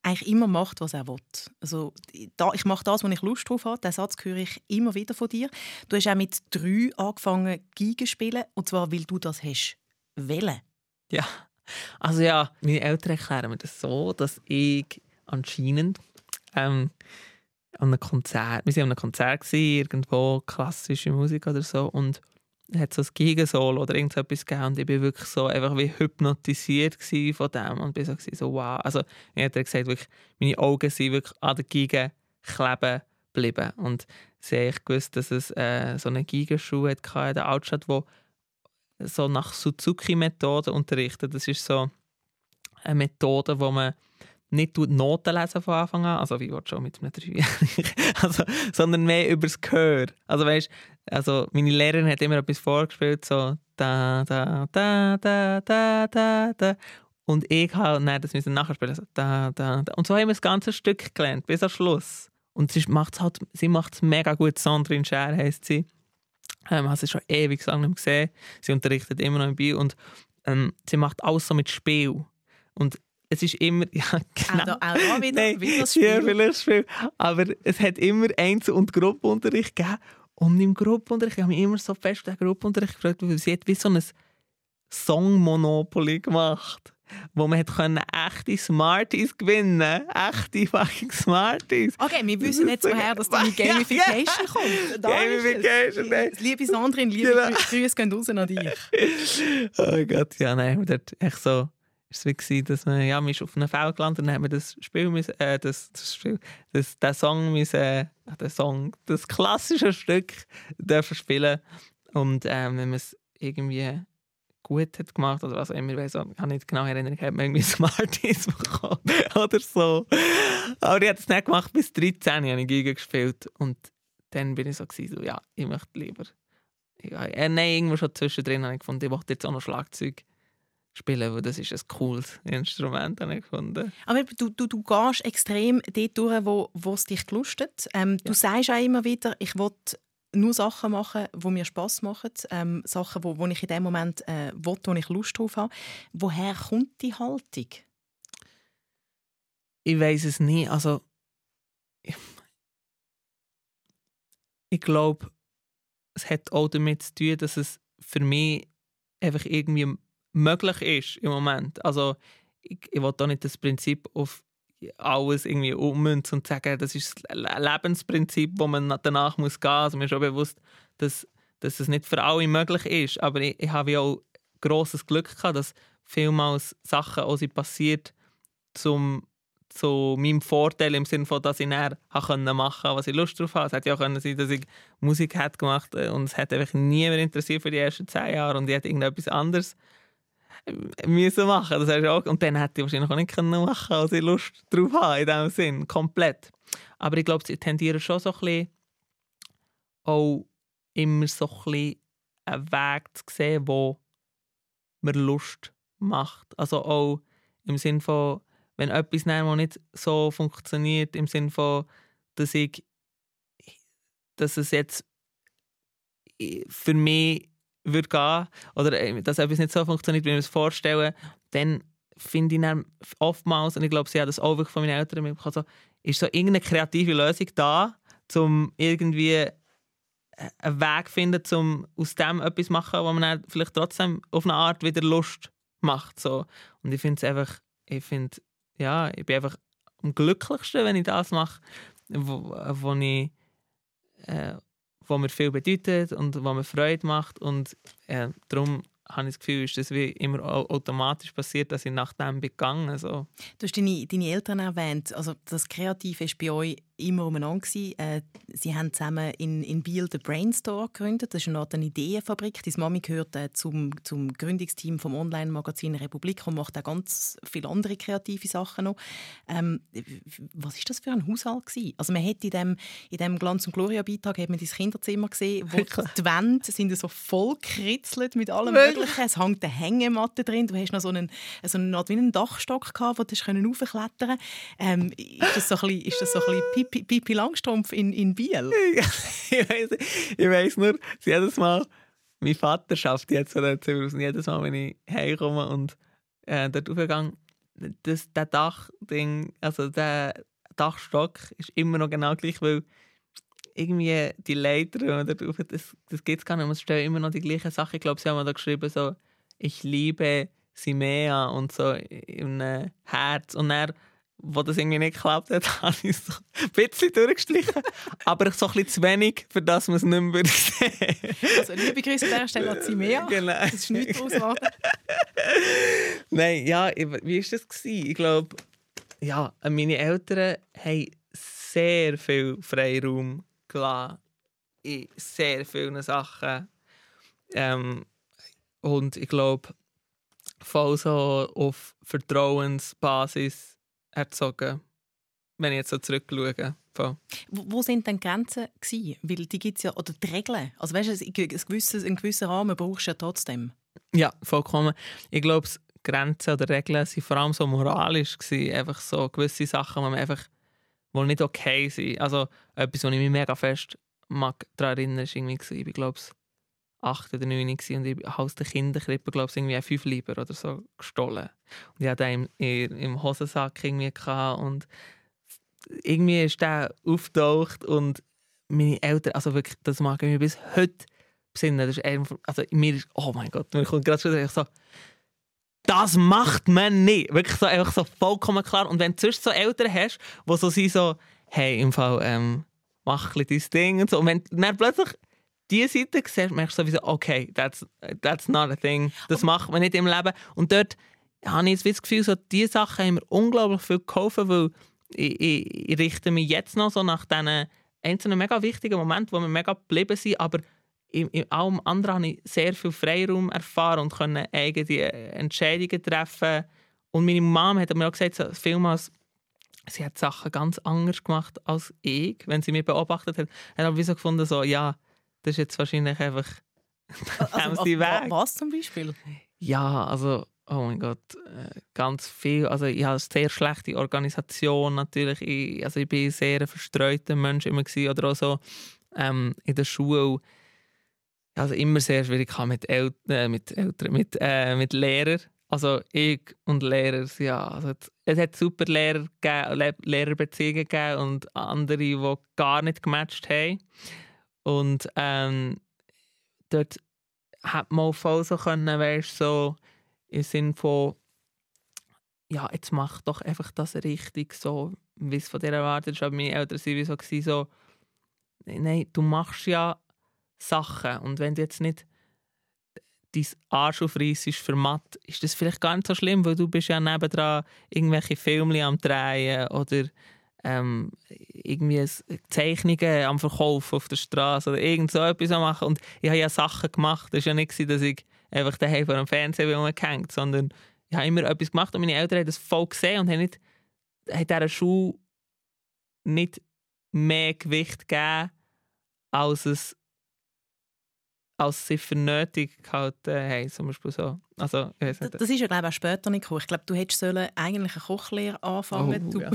eigentlich immer macht, was er will. Also, da, ich mache das, was ich Lust drauf habe. Den Satz höre ich immer wieder von dir. Du hast auch mit drei angefangen, Geige zu spielen. Und zwar, weil du das hast wollen. Ja, also ja, meine Eltern erklären mir das so, dass ich anscheinend ähm, an einem Konzert, wir waren an einem Konzert, irgendwo klassische Musik oder so und es hat so ein Gigensolo oder irgendetwas gegeben und ich bin wirklich so einfach wie hypnotisiert von dem und bin so, so wow. Also mir hat gesagt, wirklich, meine Augen sind wirklich an der Geige kleben geblieben und sie echt gewusst, dass es äh, so eine Gigenschule hatte in der Altstadt, wo so nach Suzuki-Methode unterrichtet. Das ist so eine Methode, wo man nicht Noten lesen von Anfang an, also wie schon mit einem Dreijährigen, also, sondern mehr über das Gehör. Also weißt, also meine Lehrerin hat immer etwas vorgespielt, so da da da da da da da und ich habe dann das müssen nachspielen, so da da da und so haben wir das ganze Stück gelernt bis am Schluss. Und sie macht halt, sie macht es mega gut. Sandrine Scher heisst sie. Ähm, habe sie schon ewig lang nicht gesehen. Sie unterrichtet immer noch im Bio und ähm, sie macht alles so mit Spiel. Und es ist immer, ja, genau. Auch da, auch da wieder, Nein, wieder das Ja, Spiel. vielleicht Spiel. Aber es hat immer Einzel- und Gruppenunterricht gegeben. Und im Gruppenunterricht, ich habe mich immer so fest den Gruppenunterricht gefragt, weil sie hat wie so ein Song-Monopoly gemacht. Wo man hat können echte Smarties gewinnen Echte fucking Smarties. Okay, wir wissen jetzt, woher das deine Ja, Gamification kommt. Da. Gamification, nein. Liebe Sandrine, liebe Genau. Grü- Grüße gehen raus an dich. Oh Gott, ja, nein, dort echt so, ist es wie dass man, ja, man ist auf einem Feld gelandet und dann haben wir das Spiel, äh, das, das Spiel, das, den Song müssen, äh, den Song, das klassische Stück dürfen spielen und ähm, wenn man es irgendwie gut hat gemacht oder was auch immer, ich ich kann nicht genau erinnern, ich habe irgendwie Smarties bekommen oder so. Aber ich habe es nicht gemacht, bis 13 habe ich Giga gespielt und dann bin ich so, gewesen, so ja, ich möchte lieber ja, äh, nein, irgendwo schon zwischendrin habe ich gefunden, ich wollte jetzt auch noch Schlagzeug spielen, weil das ist ein cooles Instrument, habe ich gefunden. Aber du, du, du gehst extrem dort durch, wo, wo es dich gelustet. Ähm, Du sagst auch immer wieder, ich will nur Sachen machen, die mir Spass machen. Ähm, Sachen, wo, wo ich in dem Moment äh, will, wo ich Lust drauf habe. Woher kommt die Haltung? Ich weiß es nicht, also ich, ich glaube, es hat auch damit zu tun, dass es für mich einfach irgendwie möglich ist im Moment. Also ich, ich will da nicht das Prinzip auf alles irgendwie ummünzen und sagen, das ist das Le- Lebensprinzip, wo man na- danach muss gehen. Also mir ist schon bewusst, dass, dass es nicht für alle möglich ist. Aber ich, ich habe ja auch grosses Glück gehabt, dass vielmals Sachen auch sind passiert zum zu meinem Vorteil im Sinne von, dass ich dann machen konnte, was ich Lust drauf habe. Es hätte ja auch können sein, dass ich Musik hätte gemacht äh, und es hat einfach niemand interessiert für die ersten zehn Jahre und ich hätte irgendetwas anderes müssen machen. Das heißt auch, und dann hätte ich wahrscheinlich auch nicht können machen, als ich Lust drauf habe in diesem Sinn, komplett. Aber ich glaube, sie tendieren schon so ein bisschen auch immer so ein bisschen einen Weg zu sehen, wo mir Lust macht. Also auch im Sinn von, wenn etwas nicht so funktioniert, im Sinn von, dass ich, dass es jetzt für mich würde gehen oder äh, dass etwas nicht so funktioniert, wie ich mir das vorstelle, dann finde ich dann oftmals, und ich glaube, sie hat das auch von meinen Eltern mitbekommen, so, ist so irgendeine kreative Lösung da, um irgendwie äh, einen Weg zu finden, um aus dem etwas zu machen, wo man dann vielleicht trotzdem auf eine Art wieder Lust macht. So. Und ich finde es einfach, ich finde, ja, ich bin einfach am glücklichsten, wenn ich das mache, wo, wo ich äh, wo mir viel bedeutet und wo mir Freude macht und äh, darum habe ich das Gefühl, ist das wie immer au- automatisch passiert, dass ich nach dem bin gegangen so. Du hast deine, deine Eltern erwähnt. Also das Kreative war bei euch immer umeinander. Äh, sie haben zusammen in, in Biel den Brainstore gegründet. Das ist eine Art eine Ideenfabrik. Deine Mami gehört äh, zum, zum Gründungsteam vom Online-Magazin Republik und macht auch ganz viele andere kreative Sachen noch. Ähm, was ist das für ein Haushalt gewesen? Also man hat in dem, in dem Glanz- und Gloria-Beitrag hat man dein Kinderzimmer gesehen, wo die Wände sind so voll gekritzelt mit allem Wirklich? Möglichen. Es hängt eine Hängematte drin. Du hast noch so einen, so eine Art wie einen Dachstock gehabt, wo du raufklettern. Ähm, ist das so ein bisschen, ist das so ein bisschen Pipi Langstrumpf in, in Biel? ich weiss, ich weiss nur, jedes Mal, mein Vater schafft jetzt von aus, und jedes Mal, wenn ich heimkomme und äh, dort raufgehe, das, der Dachding, also der Dachstock ist immer noch genau gleich, weil irgendwie die Leiter, wenn man dort rauf, das, das geht gar nicht, es stehen immer noch die gleichen Sachen. Ich glaube, sie haben da geschrieben, so, ich liebe sie mehr und so im Herz. Und dann, wo das irgendwie nicht geklappt hat, habe ich so ein bisschen durchgestrichen. aber so ein bisschen zu wenig, für das man es nicht mehr sehen Also liebe Grüße an dieser Stelle an Simea. Genau. Das ist nichts geworden. Nein, ja, wie war das? Gewesen? Ich glaube, ja, meine Eltern haben sehr viel Freiraum gelassen in sehr vielen Sachen. Ähm, und ich glaube, voll so auf Vertrauensbasis erzogen, wenn ich jetzt so zurückschaue. Voll. Wo, sind denn die Grenzen gewesen? Weil die gibt ja, oder die Regeln. Also weißt du, ein, gewisses, einen gewissen Rahmen brauchst du ja trotzdem. Ja, vollkommen. Ich glaube, Grenzen oder Regeln waren vor allem so moralisch. Gewesen. Einfach so gewisse Sachen, die man einfach die nicht okay sind. Also etwas, was ich mich mega fest mag daran erinnern, ist irgendwie, gewesen, ich glaube, 8 oder 9 gewesen, und ich habe aus der Kinderkrippe, glaube ich, irgendwie 5 Lieber oder so gestohlen. Und ich hatte den im, Hosensack irgendwie gehabt und irgendwie ist der aufgetaucht und meine Eltern, also wirklich, das mag ich mir bis heute besinnen. Das ist ein, also mir ist, oh mein Gott, mir kommt gerade schon so, das macht man nicht. Wirklich so, einfach so vollkommen klar. Und wenn du sonst so Eltern hast, die so sind, so, hey, im Fall, ähm, mach ein bisschen dein Ding und so. Und wenn dann plötzlich diese Seite siehst, merkst du sowieso, okay, that's, that's not a thing. Das macht man nicht im Leben. Und dort habe ich das Gefühl, so, diese Sachen haben mir unglaublich viel geholfen, weil ich, ich, ich richte mich jetzt noch so nach diesen einzelnen mega wichtigen Momenten, wo wir mega geblieben sind, aber in, in allem anderen habe ich sehr viel Freiraum erfahren und können eigene Entscheidungen treffen. Und meine Mom hat mir auch gesagt, so, vielmals, sie hat Sachen ganz anders gemacht als ich, wenn sie mich beobachtet hat. Hat aber so gefunden, so, ja, das ist jetzt wahrscheinlich einfach Also, sie wa- weg. was zum Beispiel? Ja, also, oh mein Gott, äh, ganz viel. Also, ich habe eine sehr schlechte Organisation natürlich. Ich, also, ich bin sehr ein verstreuter Mensch immer gewesen, oder auch so ähm, in der Schule. Also immer sehr schwierig mit Eltern, äh, mit, Eltern mit, äh, mit Lehrern. Also ich und Lehrer, ja, also es- hat super Lehrer gegeben, Le Lehrerbeziehungen gegeben und andere, die gar nicht gematcht haben. Und ähm, dort hat man voll so können, weißt, so im Sinn von, ja, jetzt mach doch einfach das richtig, so wie es von dir erwartet ist. Aber meine Eltern waren so, so nein, du machst ja Sachen und wenn du jetzt nicht dein Arsch aufreissest für Mathe, ist das vielleicht gar nicht so schlimm, weil du bist ja nebendran irgendwelche Filme am Drehen oder ähm, irgendwie Zeichnungen am Verkaufen auf der Straße oder irgend so etwas machen. Und ich habe ja Sachen gemacht. Es war ja nicht, dass ich einfach daheim vor dem Fernseher rumgehängt, sondern ich habe immer etwas gemacht und meine Eltern haben das voll gesehen und haben, nicht, haben dieser Schule nicht mehr Gewicht gegeben, als es als sie für nötig gehalten haben, zum Beispiel so. Also, Das, das ist ja glaube ich, auch später nicht gekommen. Ich glaube, du hättest sollen eigentlich eine Kochlehre anfangen. Oh, du, ja.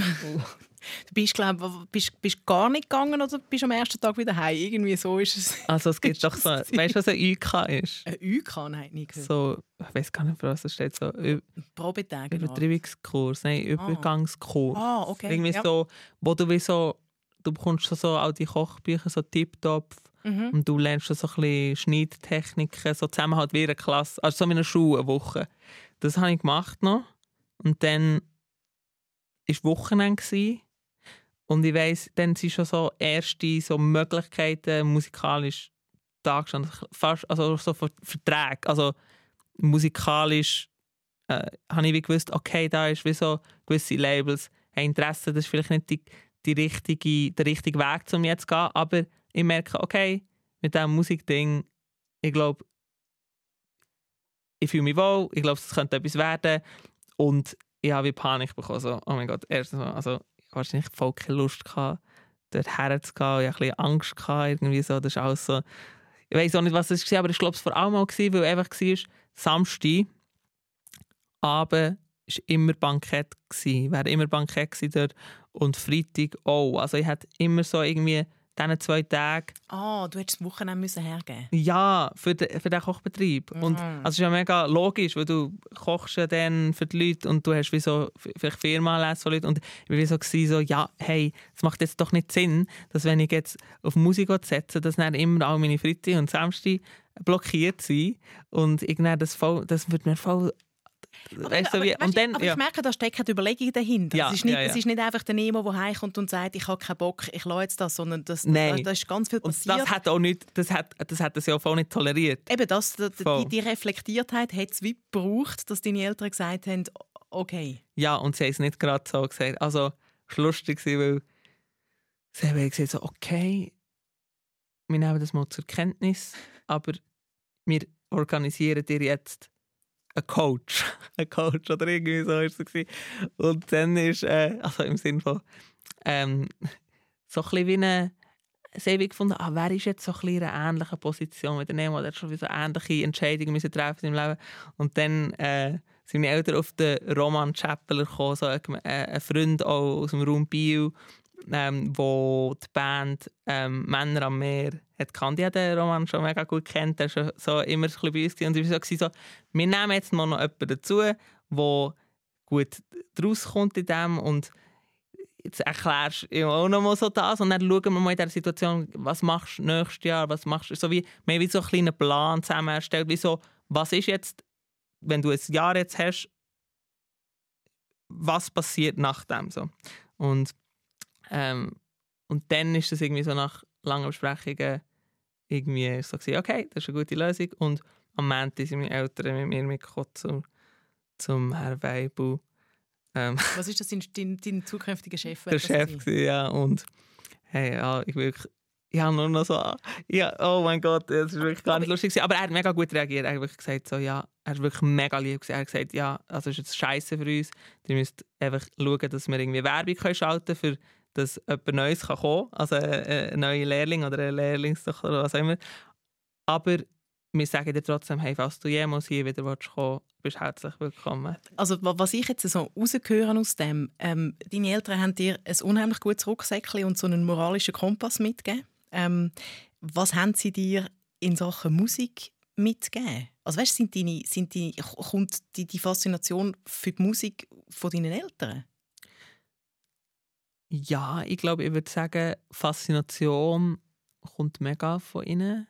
Du bist, glaube bist, bist gar nicht gegangen oder bist am ersten Tag wieder heim. Irgendwie so ist es. Also es gibt doch so, weißt du, was ein UK ist? Ein UK nein, nie gehört. So, ich weiß gar nicht, für was es steht, so Probetage. Übertreibungskurs, nein, Übergangskurs. Ah, okay, Irgendwie ja. so, wo du wie so, du bekommst so, so all die Kochbücher, so Tipptopp Mhm. und du lernst so, so ein bisschen Schneidtechniken, so zusammen halt wie eine Klasse, also so wie eine Schule, eine Woche. Das habe ich gemacht noch und dann war Wochenende gewesen. Und ich weiss, dann sind schon so erste so Möglichkeiten musikalisch da fast, also so Ver- Verträge, also musikalisch äh, habe ich wie gewusst, okay, da ist wie so gewisse Labels, haben Interesse, das ist vielleicht nicht die, die richtige, der richtige Weg, um jetzt zu gehen, aber ich merke, okay, mit diesem Musikding, ich glaube, ich fühle mich wohl, ich glaube, es könnte etwas werden. Und ich habe wie Panik bekommen, so, oh mein Gott, erstens mal, also wahrscheinlich voll keine Lust gehabt, dort herzugehen, ich hatte ein Angst, gehabt, irgendwie so, das ist alles so, ich weiß auch nicht, was es war, aber ich glaube, es war vor allem auch, gewesen, weil einfach war, Samstag, Abend war immer Bankett, gewesen, wäre immer Bankett dort und Freitag auch, also ich hatte immer so irgendwie diese zwei Tage Ah, du hättest das Wochenende müssen hergeben ja, für, den, für den Kochbetrieb. Und Mhm. also es ist ja mega logisch, weil du kochst ja dann für die Leute und du hast wie so vielleicht Firmenanlässe von Leuten und ich war so, gewesen, so, ja, hey, es macht jetzt doch nicht Sinn, dass wenn ich jetzt auf Musik setze, dass dann immer all meine Freitag und Samstag blockiert sind und ich das voll, das wird mir voll weißt du, aber, wie, weißt und dann, aber ja. ich merke, da steckt eine Überlegung dahinter. Ja, es, ist nicht, ja, es ist nicht einfach der Nemo, der heimkommt und sagt, ich habe keinen Bock, ich lasse jetzt das, sondern das, Nein. da, ist ganz viel und passiert. das hat auch nicht, das hat, das hat das ja voll nicht toleriert. Eben das, die, die, die Reflektiertheit hat es wie gebraucht, dass deine Eltern gesagt haben, okay. Ja, und sie haben es nicht gerade so gesagt. Also, es war lustig, weil sie haben gesagt, so, okay, wir nehmen das mal zur Kenntnis, aber wir organisieren dir jetzt ein Coach. ein Coach oder irgendwie so ist es. Und dann ist, äh, also im Sinne von, ähm, so ein bisschen wie eine, sehr wie gefunden, ah, wer ist jetzt so ein in einer ähnlichen Position wie der Nemo, der schon wie so ähnliche Entscheidungen müssen treffen im Leben. Und dann äh, sind meine Eltern auf den Roman Chappeler gekommen, so ein, äh, ein Freund aus dem Raum Biel, ähm, wo die Band ähm, Männer am Meer hat hat den Roman schon mega gut kennt, der schon so immer ein bisschen bei uns. Und ich war so, wir nehmen jetzt mal noch jemanden dazu, der gut draus kommt in dem und jetzt erklärst du auch noch mal so das und dann schauen wir mal in dieser Situation, was machst du nächstes Jahr, was machst du, so wie, wir haben wie so einen kleinen Plan zusammen erstellt, wie so, was ist jetzt, wenn du ein Jahr jetzt hast, was passiert nach dem so. Und, ähm, und dann ist das irgendwie so nach langen Besprechungen irgendwie so gewesen, okay, das ist eine gute Lösung und am Montag sind meine Eltern mit mir mitgekommen zum, zum Herr Weibel. Ähm, Was ist das, dein, dein, zukünftiger Chef? der Chef gewesen, ja und hey, ja, ich wirklich ich habe nur noch so ja, oh mein Gott, das ist wirklich gar nicht lustig gewesen. aber er hat mega gut reagiert er hat wirklich gesagt so ja er ist wirklich mega lieb gewesen. er hat gesagt ja also ist jetzt scheiße für uns ihr müsst einfach schauen dass wir irgendwie Werbung können schalten für dass jemand Neues kann kommen also ein, ein neuer Lehrling oder ein Lehrlingstochter oder was auch immer aber wir sagen dir trotzdem hey falls du jemals hier wieder willst kommen bist herzlich willkommen Also wa- was ich jetzt so rausgehöre aus dem, ähm, deine Eltern haben dir ein unheimlich gutes Rucksäckchen und so einen moralischen Kompass mitgegeben. Ähm, was haben sie dir in Sachen Musik mitgegeben? Also weißt, sind deine, sind die, kommt die, die Faszination für die Musik von deinen Eltern? Ja, ich glaube, ich würde sagen, Faszination kommt mega von ihnen.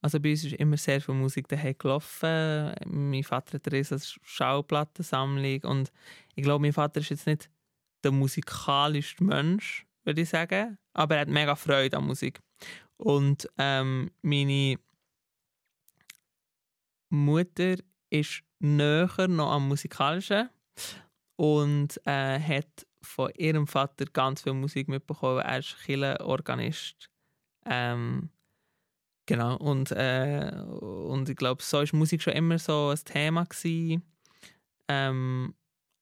Also bei uns ist immer sehr viel Musik daheim gelaufen. Mein Vater hat eine riesige Schallplattensammlung und ich glaube, mein Vater ist jetzt nicht der musikalischste Mensch, würde ich sagen, aber er hat mega Freude an Musik. Und ähm, meine Mutter ist näher noch am Musikalischen und äh, hat von ihrem Vater ganz viel Musik mitbekommen. Er ist Kirchenorganist. Ähm, genau. Und, äh, und ich glaube, so war Musik schon immer so ein Thema. Gewesen. Ähm,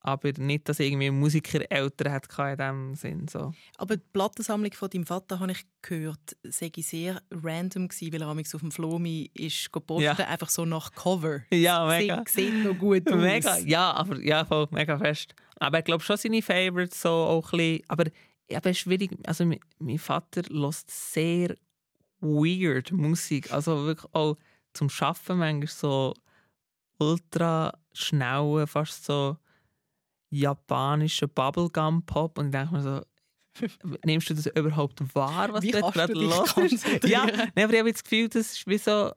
aber nicht, dass irgendwie Musiker Eltern hat in diesem Sinn. So. Aber die Plattensammlung von deinem Vater, habe ich gehört, sei sehr random gewesen, weil er auf dem Flomi ist gepostet, Ja. einfach so nach Cover. Ja, mega. Sieht, sieht noch gut aus. Mega, ja, aber ja, voll, mega fest. Aber ich glaube schon seine Favorites so auch ein bisschen, aber aber schwierig, also mein, mein Vater lässt sehr weird Musik, also wirklich auch zum Schaffen manchmal so ultra schnelle, fast so japanischen Bubblegum-Pop und ich denke mir so, nimmst du das überhaupt wahr, was Wie kannst gerade hörst? konzentrieren? Ja, nein, aber ich habe das Gefühl, das ist wie so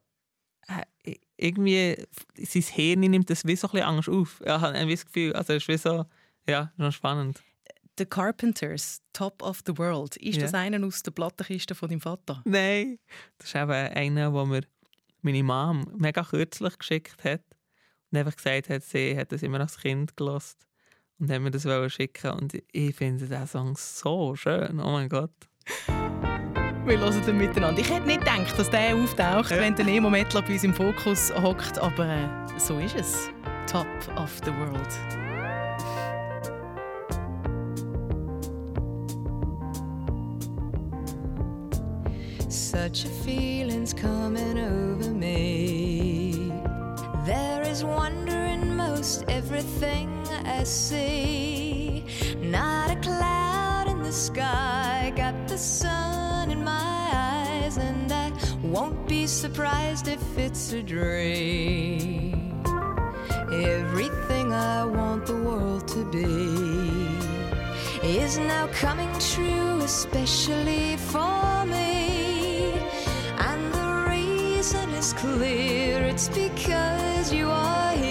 äh, irgendwie sein Hirn nimmt das wie so ein bisschen Angst auf. Ja, ich habe das Gefühl, also es ist wie so, ja, schon spannend. The Carpenters, Top of the World. Ist Ja. das einer aus der Plattenkiste von deinem Vater? Nein, das ist eben einer, wo mir meine Mom mega kürzlich geschickt hat und einfach gesagt hat, sie hat das immer als Kind gelost und hat mir das schicken und ich finde diesen Song so schön, oh mein Gott. Wir hören den miteinander. Ich hätte nicht gedacht, dass der auftaucht, wenn der Nemo Mettler bei uns im Fokus hockt, aber äh, so ist es. Top of the World. Such a feeling's coming over me. There is wonder in most everything I see. Not a cloud in the sky, got the sun in my eyes, and I won't be surprised if it's a dream. Everything I want the world to be is now coming true, especially for me. And the reason is clear it's because you are here.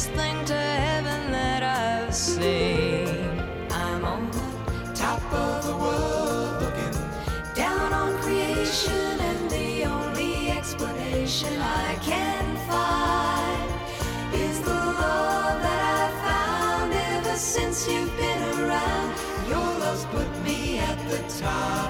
Nearest thing to heaven that I've seen. I'm on the top of the world looking down on creation, and the only explanation I can find is the love that I've found ever since you've been around. Your love's put me at the top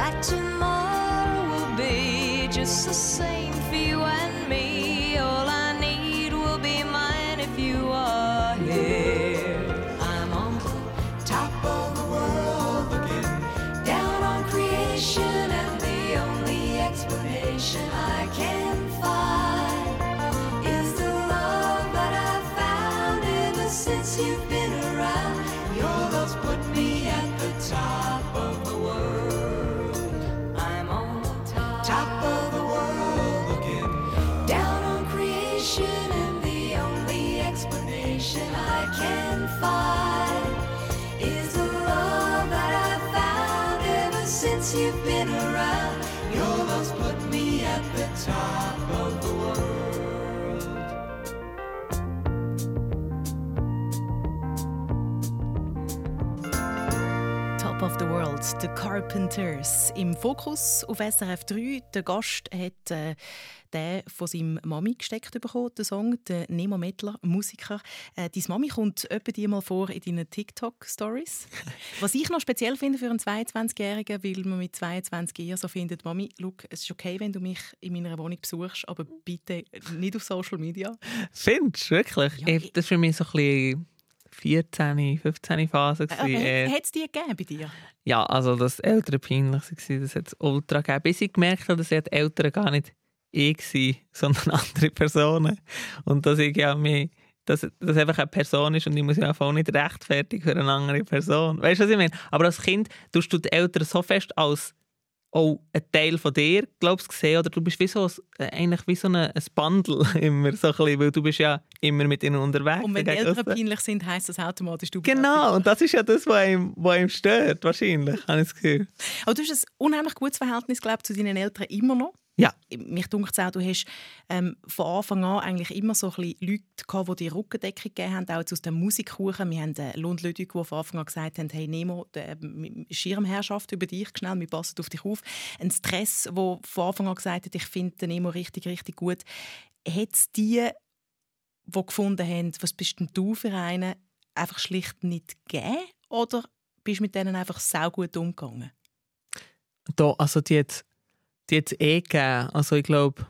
that tomorrow will be just the same The Carpenters. Im Fokus auf SRF 3. Der Gast hat äh, den von seinem Mami gesteckt bekommen, den Song, der Nemo Mettler, Musiker. Äh, Deine Mami kommt etwa die mal vor in deinen TikTok-Stories. Was ich noch speziell finde für einen 22-Jährigen, weil man mit 22 eher so findet, Mami, look, es ist okay, wenn du mich in meiner Wohnung besuchst, aber bitte nicht auf Social Media. Findest du wirklich? Ich- das war für mich so ein bisschen 14, 15 Phase. Eher. hat es die gegeben bei dir? Ja, also das Eltern peinlich war, das hat es ultra gegeben. Bis ich gemerkt habe, dass die Eltern gar nicht ich waren, sondern andere Personen. Und dass ich ja mich, dass das einfach eine Person ist und ich muss mich auch nicht rechtfertigen für eine andere Person. Weißt du, was ich meine? Aber als Kind tust du die Eltern so fest als auch ein Teil von dir, glaubst du, sehen, oder du bist wie so, ein- äh, eigentlich wie so ein, ein Bundle immer, so ein bisschen, weil du bist ja immer mit ihnen unterwegs. Und wenn die Eltern peinlich sind, heisst das automatisch, du bist Genau, und das ist ja das, was ihm, was ihm stört, wahrscheinlich, habe ich das Gefühl. Aber du hast ein unheimlich gutes Verhältnis glaub, zu deinen Eltern immer noch. Ja. Mich dunkt auch, du hast ähm, von Anfang an eigentlich immer so ein Leute gehabt, die dir Rückendeckung gegeben haben, auch jetzt aus der Musikkuchen. Wir haben äh, Lund Ludwig, die von Anfang an gesagt haben, hey Nemo, die, äh, Schirmherrschaft über dich, schnell, wir passen auf dich auf. Ein Stress, wo von Anfang an gesagt hat, ich finde Nemo richtig, richtig gut. Hat es die, die gefunden haben, was bist denn du für einen, einfach schlicht nicht gegeben? Oder bist du mit denen einfach sau gut umgegangen? Da, also die hat die hat's eh gegeben. Also ich glaube,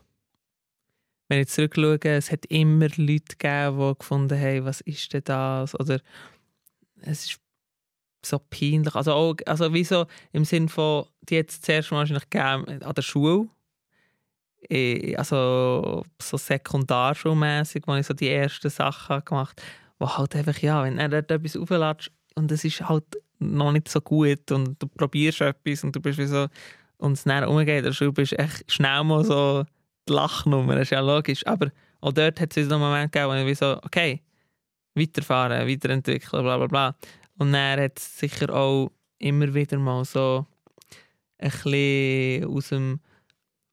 wenn ich zurückschaue, es hat immer Leute gegeben, die gefunden haben, was ist denn das? Oder es ist so peinlich. Also, auch, also wie so im Sinn von, die hat es zuerst wahrscheinlich gegeben an der Schule. Eh, Also so sekundarschulmässig, wo ich so die ersten Sachen habe gemacht wo halt einfach, ja, wenn er dort etwas auflässt und es ist halt noch nicht so gut und du probierst etwas und du bist wie so und es dann umgeht der Schule, bist du echt schnell mal so die Lachnummer, das ist ja logisch. Aber auch dort hat es so einen Moment gegeben, wo ich so, okay, weiterfahren, weiterentwickeln, bla bla bla. Und dann hat es sicher auch immer wieder mal so ein bisschen aus dem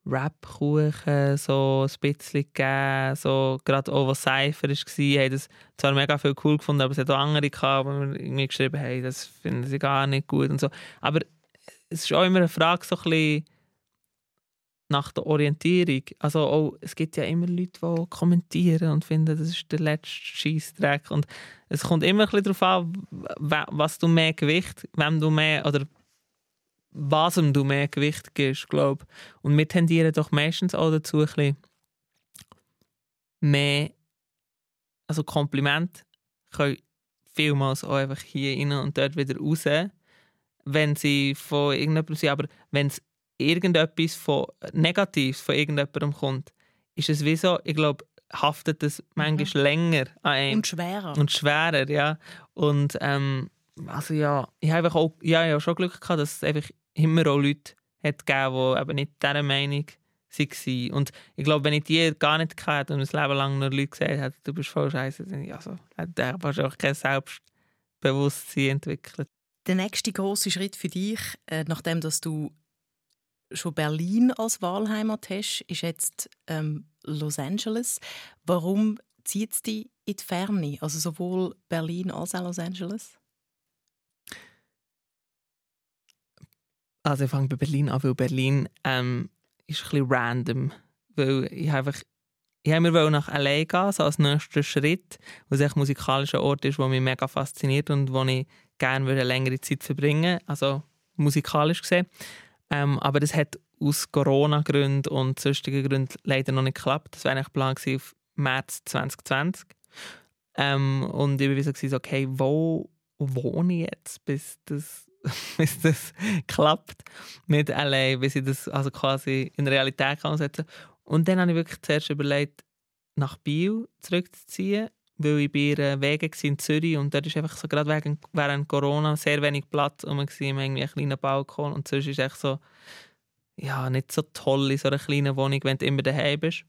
Rap-Kuchen so ein bisschen gegeben, so gerade auch was Cypher war, haben das zwar mega viel cool gefunden, aber es hat auch andere gehabt, die mir geschrieben haben, das finden sie gar nicht gut und so. Aber es ist auch immer eine Frage so ein bisschen nach der Orientierung. Also auch, es gibt ja immer Leute, die kommentieren und finden, das ist der letzte Scheissdreck. Und es kommt immer ein bisschen darauf an, was du mehr Gewicht, wem du mehr oder was du mehr Gewicht gibst, glaube Und wir tendieren doch meistens auch dazu, ein bisschen mehr, also Kompliment können vielmals auch einfach hier rein und dort wieder raus, wenn sie von irgendjemandem sind. Aber wenn es irgendetwas von Negatives von irgendjemandem kommt, ist es wie so, ich glaube, haftet es manchmal länger an einem. Und schwerer. Und schwerer, ja. Und ähm, also ja, ich habe auch, ja, ich habe schon Glück gehabt, dass es einfach immer auch Leute hat gegeben, die eben nicht dieser Meinung waren. Und ich glaube, wenn ich die gar nicht gehabt hätte und ein Leben lang nur Leute gesagt hätte, du bist voll scheiße, dann ja, so, hätte der wahrscheinlich kein Selbstbewusstsein entwickelt. Der nächste große Schritt für dich, äh, nachdem dass du schon Berlin als Wahlheimat hast, ist jetzt ähm, Los Angeles. Warum zieht es dich in die Ferne? Also sowohl Berlin als auch Los Angeles? Also ich fange bei Berlin an, weil Berlin ähm, ist ein bisschen random. Weil ich einfach ich wollte mir nach L.A. gehen, so als nächsten Schritt, wo es echt musikalischer Ort ist, der mich mega fasziniert und wo ich gerne würde längere Zeit verbringen also musikalisch gesehen. Ähm, aber das hat aus Corona-Gründen und sonstigen Gründen leider noch nicht geklappt. Das war eigentlich Plan auf März 2020. Ähm, und ich war so, okay, wo wohne ich jetzt, bis das, bis das klappt mit LA, bis ich das also quasi in Realität kann umsetzen Und dann habe ich wirklich zuerst überlegt, nach Biel zurückzuziehen, weil ich bei einer Wege war in Zürich und dort ist einfach so gerade wegen, während Corona sehr wenig Platz und wir haben irgendwie einen kleinen Balkon und sonst ist echt so ja, nicht so toll in so einer kleinen Wohnung, wenn du immer daheim bist.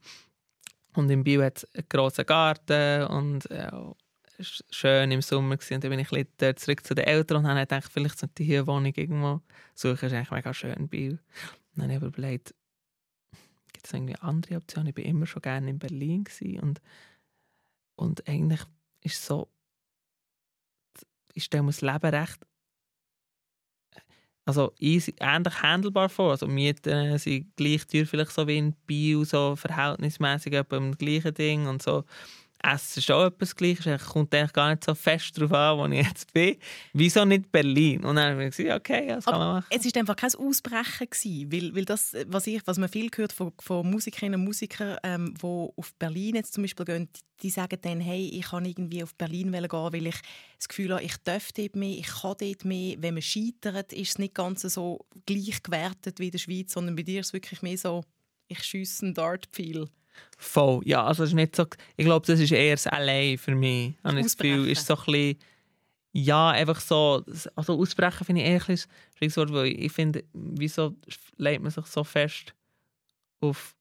Und in Biel hat es einen grossen Garten und ja, es war schön im Sommer. Gewesen. Und dann bin ich dort zurück zu den Eltern und habe gedacht, vielleicht sollte ich hier eine Wohnung irgendwo suchen. Ist eigentlich mega schön in Biel. Und dann habe ich überlegt, gibt es irgendwie andere Optionen? Ich war immer schon gerne in Berlin und, und eigentlich ist so, ich stelle mir das Leben recht also easy, ähnlich handelbar vor. Also Mieten sind gleich teuer vielleicht so wie in Bio, so verhältnismäßig beim gleichen Ding und so. Essen ist auch etwas Gleiches. Es kommt eigentlich gar nicht so fest darauf an, wo ich jetzt bin. Wieso nicht Berlin? Und dann habe ich gesagt, okay, das kann Aber man machen. Es war einfach kein Ausbrechen, gewesen, weil, weil das, was, ich, was man viel hört von, von Musikerinnen und Musikern, ähm, die auf Berlin jetzt zum Beispiel gehen, die, die sagen dann, hey, ich kann irgendwie auf Berlin gehen, weil ich das Gefühl habe, ich darf dort mehr, ich kann dort mehr. Wenn man scheitert, ist es nicht ganz so gleich gewertet wie in der Schweiz, sondern bei dir ist es wirklich mehr so, ich schiesse einen Dart-Pfeil. Voll, ja, also ist nicht so, ich glaube, das ist eher das LA für mich. Ich das Gefühl, ist so ein bisschen, ja, einfach so, also ausbrechen finde ich eher ein bisschen schwieriges Wort, weil ich finde, wieso legt man sich so fest auf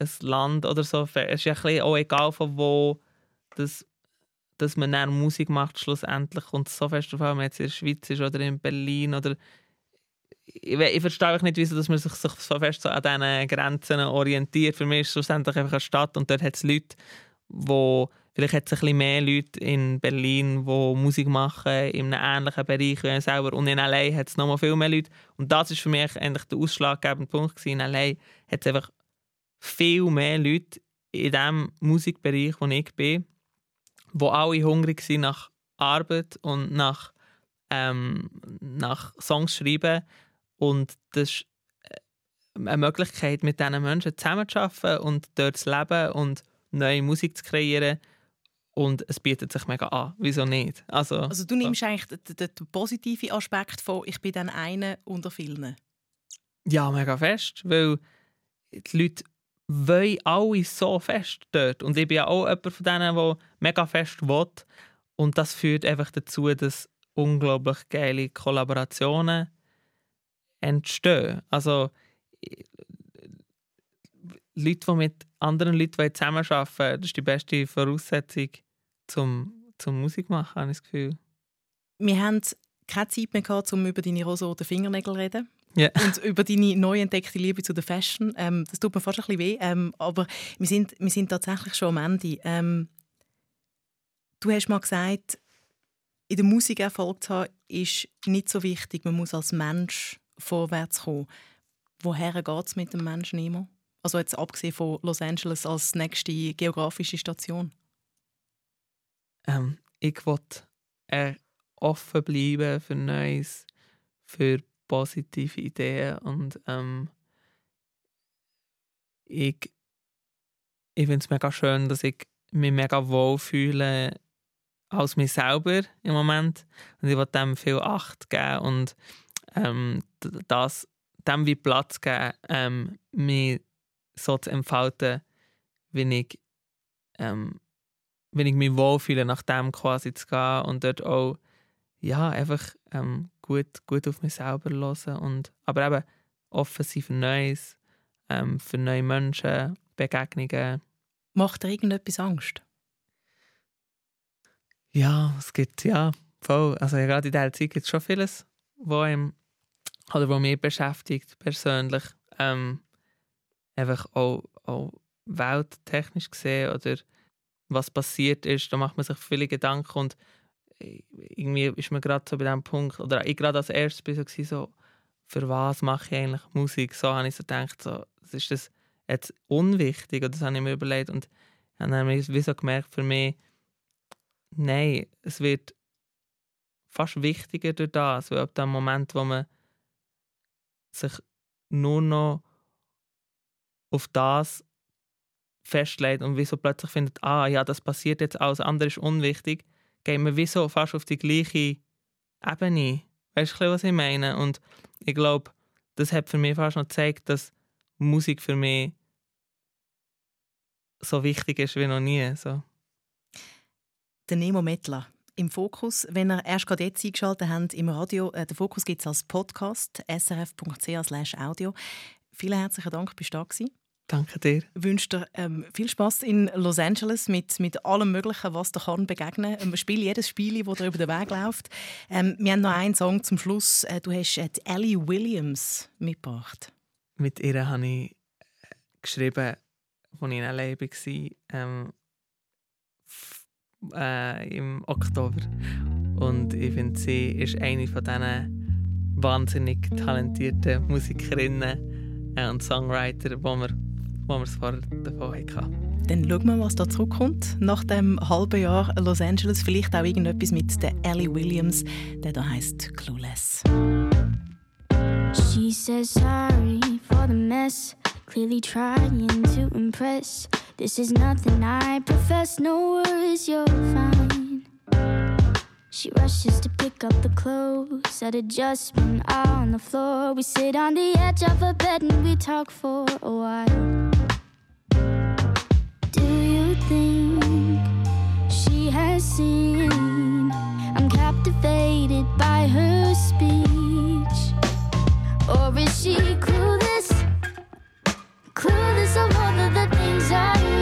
ein Land oder so, es ist ja ein bisschen auch egal von wo, das, dass man dann Musik macht, schlussendlich es so fest an, ob man jetzt in der Schweiz ist oder in Berlin oder ich, ich verstehe nicht, wieso dass man sich so so fest so an diesen Grenzen orientiert. Für mich ist es schlussendlich einfach eine Stadt und dort hat es Leute, wo vielleicht hat es ein bisschen mehr Leute in Berlin, die Musik machen in einem ähnlichen Bereich wie selber und in LA hat es noch mal viel mehr Leute und das ist für mich eigentlich der ausschlaggebende Punkt gewesen. In LA hat es einfach viel mehr Leute in dem Musikbereich, wo ich bin, wo alle hungrig sind nach Arbeit und nach, ähm, nach Songs schreiben und das ist äh, eine Möglichkeit, mit diesen Menschen zusammenzuarbeiten und dort zu leben und neue Musik zu kreieren. Und es bietet sich mega an. Wieso nicht? Also, Also du nimmst eigentlich den, den, den positiven Aspekt von, ich bin dann einer unter vielen. Ja, mega fest. Weil die Leute wollen alle so fest dort. Und ich bin ja auch jemand von denen, der mega fest will. Und das führt einfach dazu, dass unglaublich geile Kollaborationen entstehen. Also ich- Leute, die mit anderen Leuten zusammenarbeiten wollen, das ist die beste Voraussetzung zum, zum Musik machen, habe ich das Gefühl. Wir haben keine Zeit mehr gehabt, um über deine rosa Fingernägel zu reden. Ja. Und über deine neu entdeckte Liebe zu der Fashion. Ähm, das tut mir fast ein bisschen weh. Ähm, aber wir sind, wir sind tatsächlich schon am Ende. Ähm, du hast mal gesagt, in der Musik Erfolg zu haben, ist nicht so wichtig. Man muss als Mensch vorwärts kommen. Woher geht es mit dem Menschen immer? Also jetzt abgesehen von Los Angeles als nächste geografische Station. ähm, ich will äh, offen bleiben für Neues, für positive Ideen und ähm, ich, ich finde es mega schön, dass ich mich mega wohl fühle als mich selber im Moment und ich will dem viel Acht geben und ähm, das dem wie Platz geben, ähm, mich so zu entfalten, wie ich ähm, wenn ich mich wohlfühle, nach dem quasi zu gehen und dort auch ja, einfach ähm, gut, gut auf mich selber hören und aber eben offen sein für Neues, ähm, für neue Menschen, Begegnungen. Macht dir irgendetwas Angst? Ja, es gibt, ja, voll. Also ja, gerade in dieser Zeit gibt es schon vieles, wo einem, oder wo mich beschäftigt persönlich, ähm, einfach auch, auch welttechnisch gesehen oder was passiert ist, da macht man sich viele Gedanken und irgendwie ist man gerade so bei dem Punkt, oder ich gerade als erstes bin so, so für was mache ich eigentlich Musik? So habe ich so gedacht, so, ist das jetzt unwichtig? Oder das habe ich mir überlegt und habe dann wie so gemerkt für mich, nein, es wird fast wichtiger durch das, weil ab dem Moment, wo man sich nur noch auf das festlegt und wieso plötzlich findet, ah ja, das passiert jetzt, alles andere ist unwichtig, geht man wieso fast auf die gleiche Ebene. Weißt du, was ich meine? Und ich glaube, das hat für mich fast noch gezeigt, dass Musik für mich so wichtig ist wie noch nie. So. Der Nemo Mettler im Fokus. Wenn ihr erst gerade jetzt eingeschaltet habt im Radio, äh, den Fokus gibt es als Podcast, srf.ch audio. Vielen herzlichen Dank, bist du da gewesen. Danke dir. Ich wünsche dir ähm, viel Spaß in Los Angeles mit, mit allem Möglichen, was dir kann begegnen kann. Spiel jedes Spiel, das dir über den Weg läuft. Ähm, wir haben noch einen Song zum Schluss. Äh, du hast äh, Ellie Williams mitgebracht. Mit ihr habe ich geschrieben, als ich in L.A. war, ähm, äh, im Oktober. Und ich finde, sie ist eine von diesen wahnsinnig talentierten Musikerinnen äh, und Songwriter, wo wir, wo wir es vorher davon hatten. Dann schauen wir, was da zurückkommt. Nach dem halben Jahr Los Angeles vielleicht auch irgendetwas mit der Ellie Williams, der da heißt Clueless. She says sorry for the mess, clearly trying to impress. This is nothing I profess, no worries, you're fine. She rushes to pick up the clothes at adjustment on the floor. We sit on the edge of a bed and we talk for a while. Do you think she has seen? I'm captivated by her speech. Or is she clueless? Clueless of all of the things I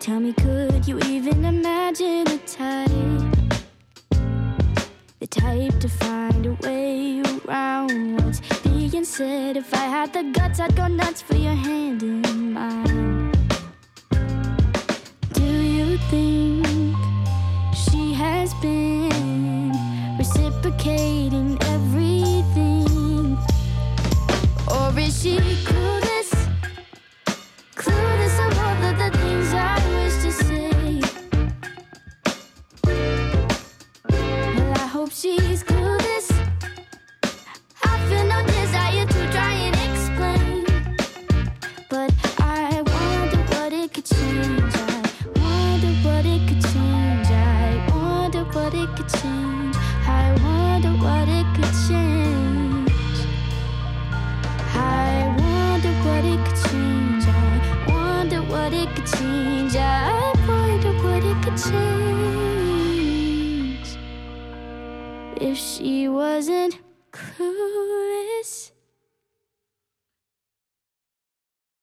Tell me, could you even imagine a type? The type to find a way around what's being said. If I had the guts, I'd go nuts for your hand in mine. Do you think she has been reciprocating everything? Or is she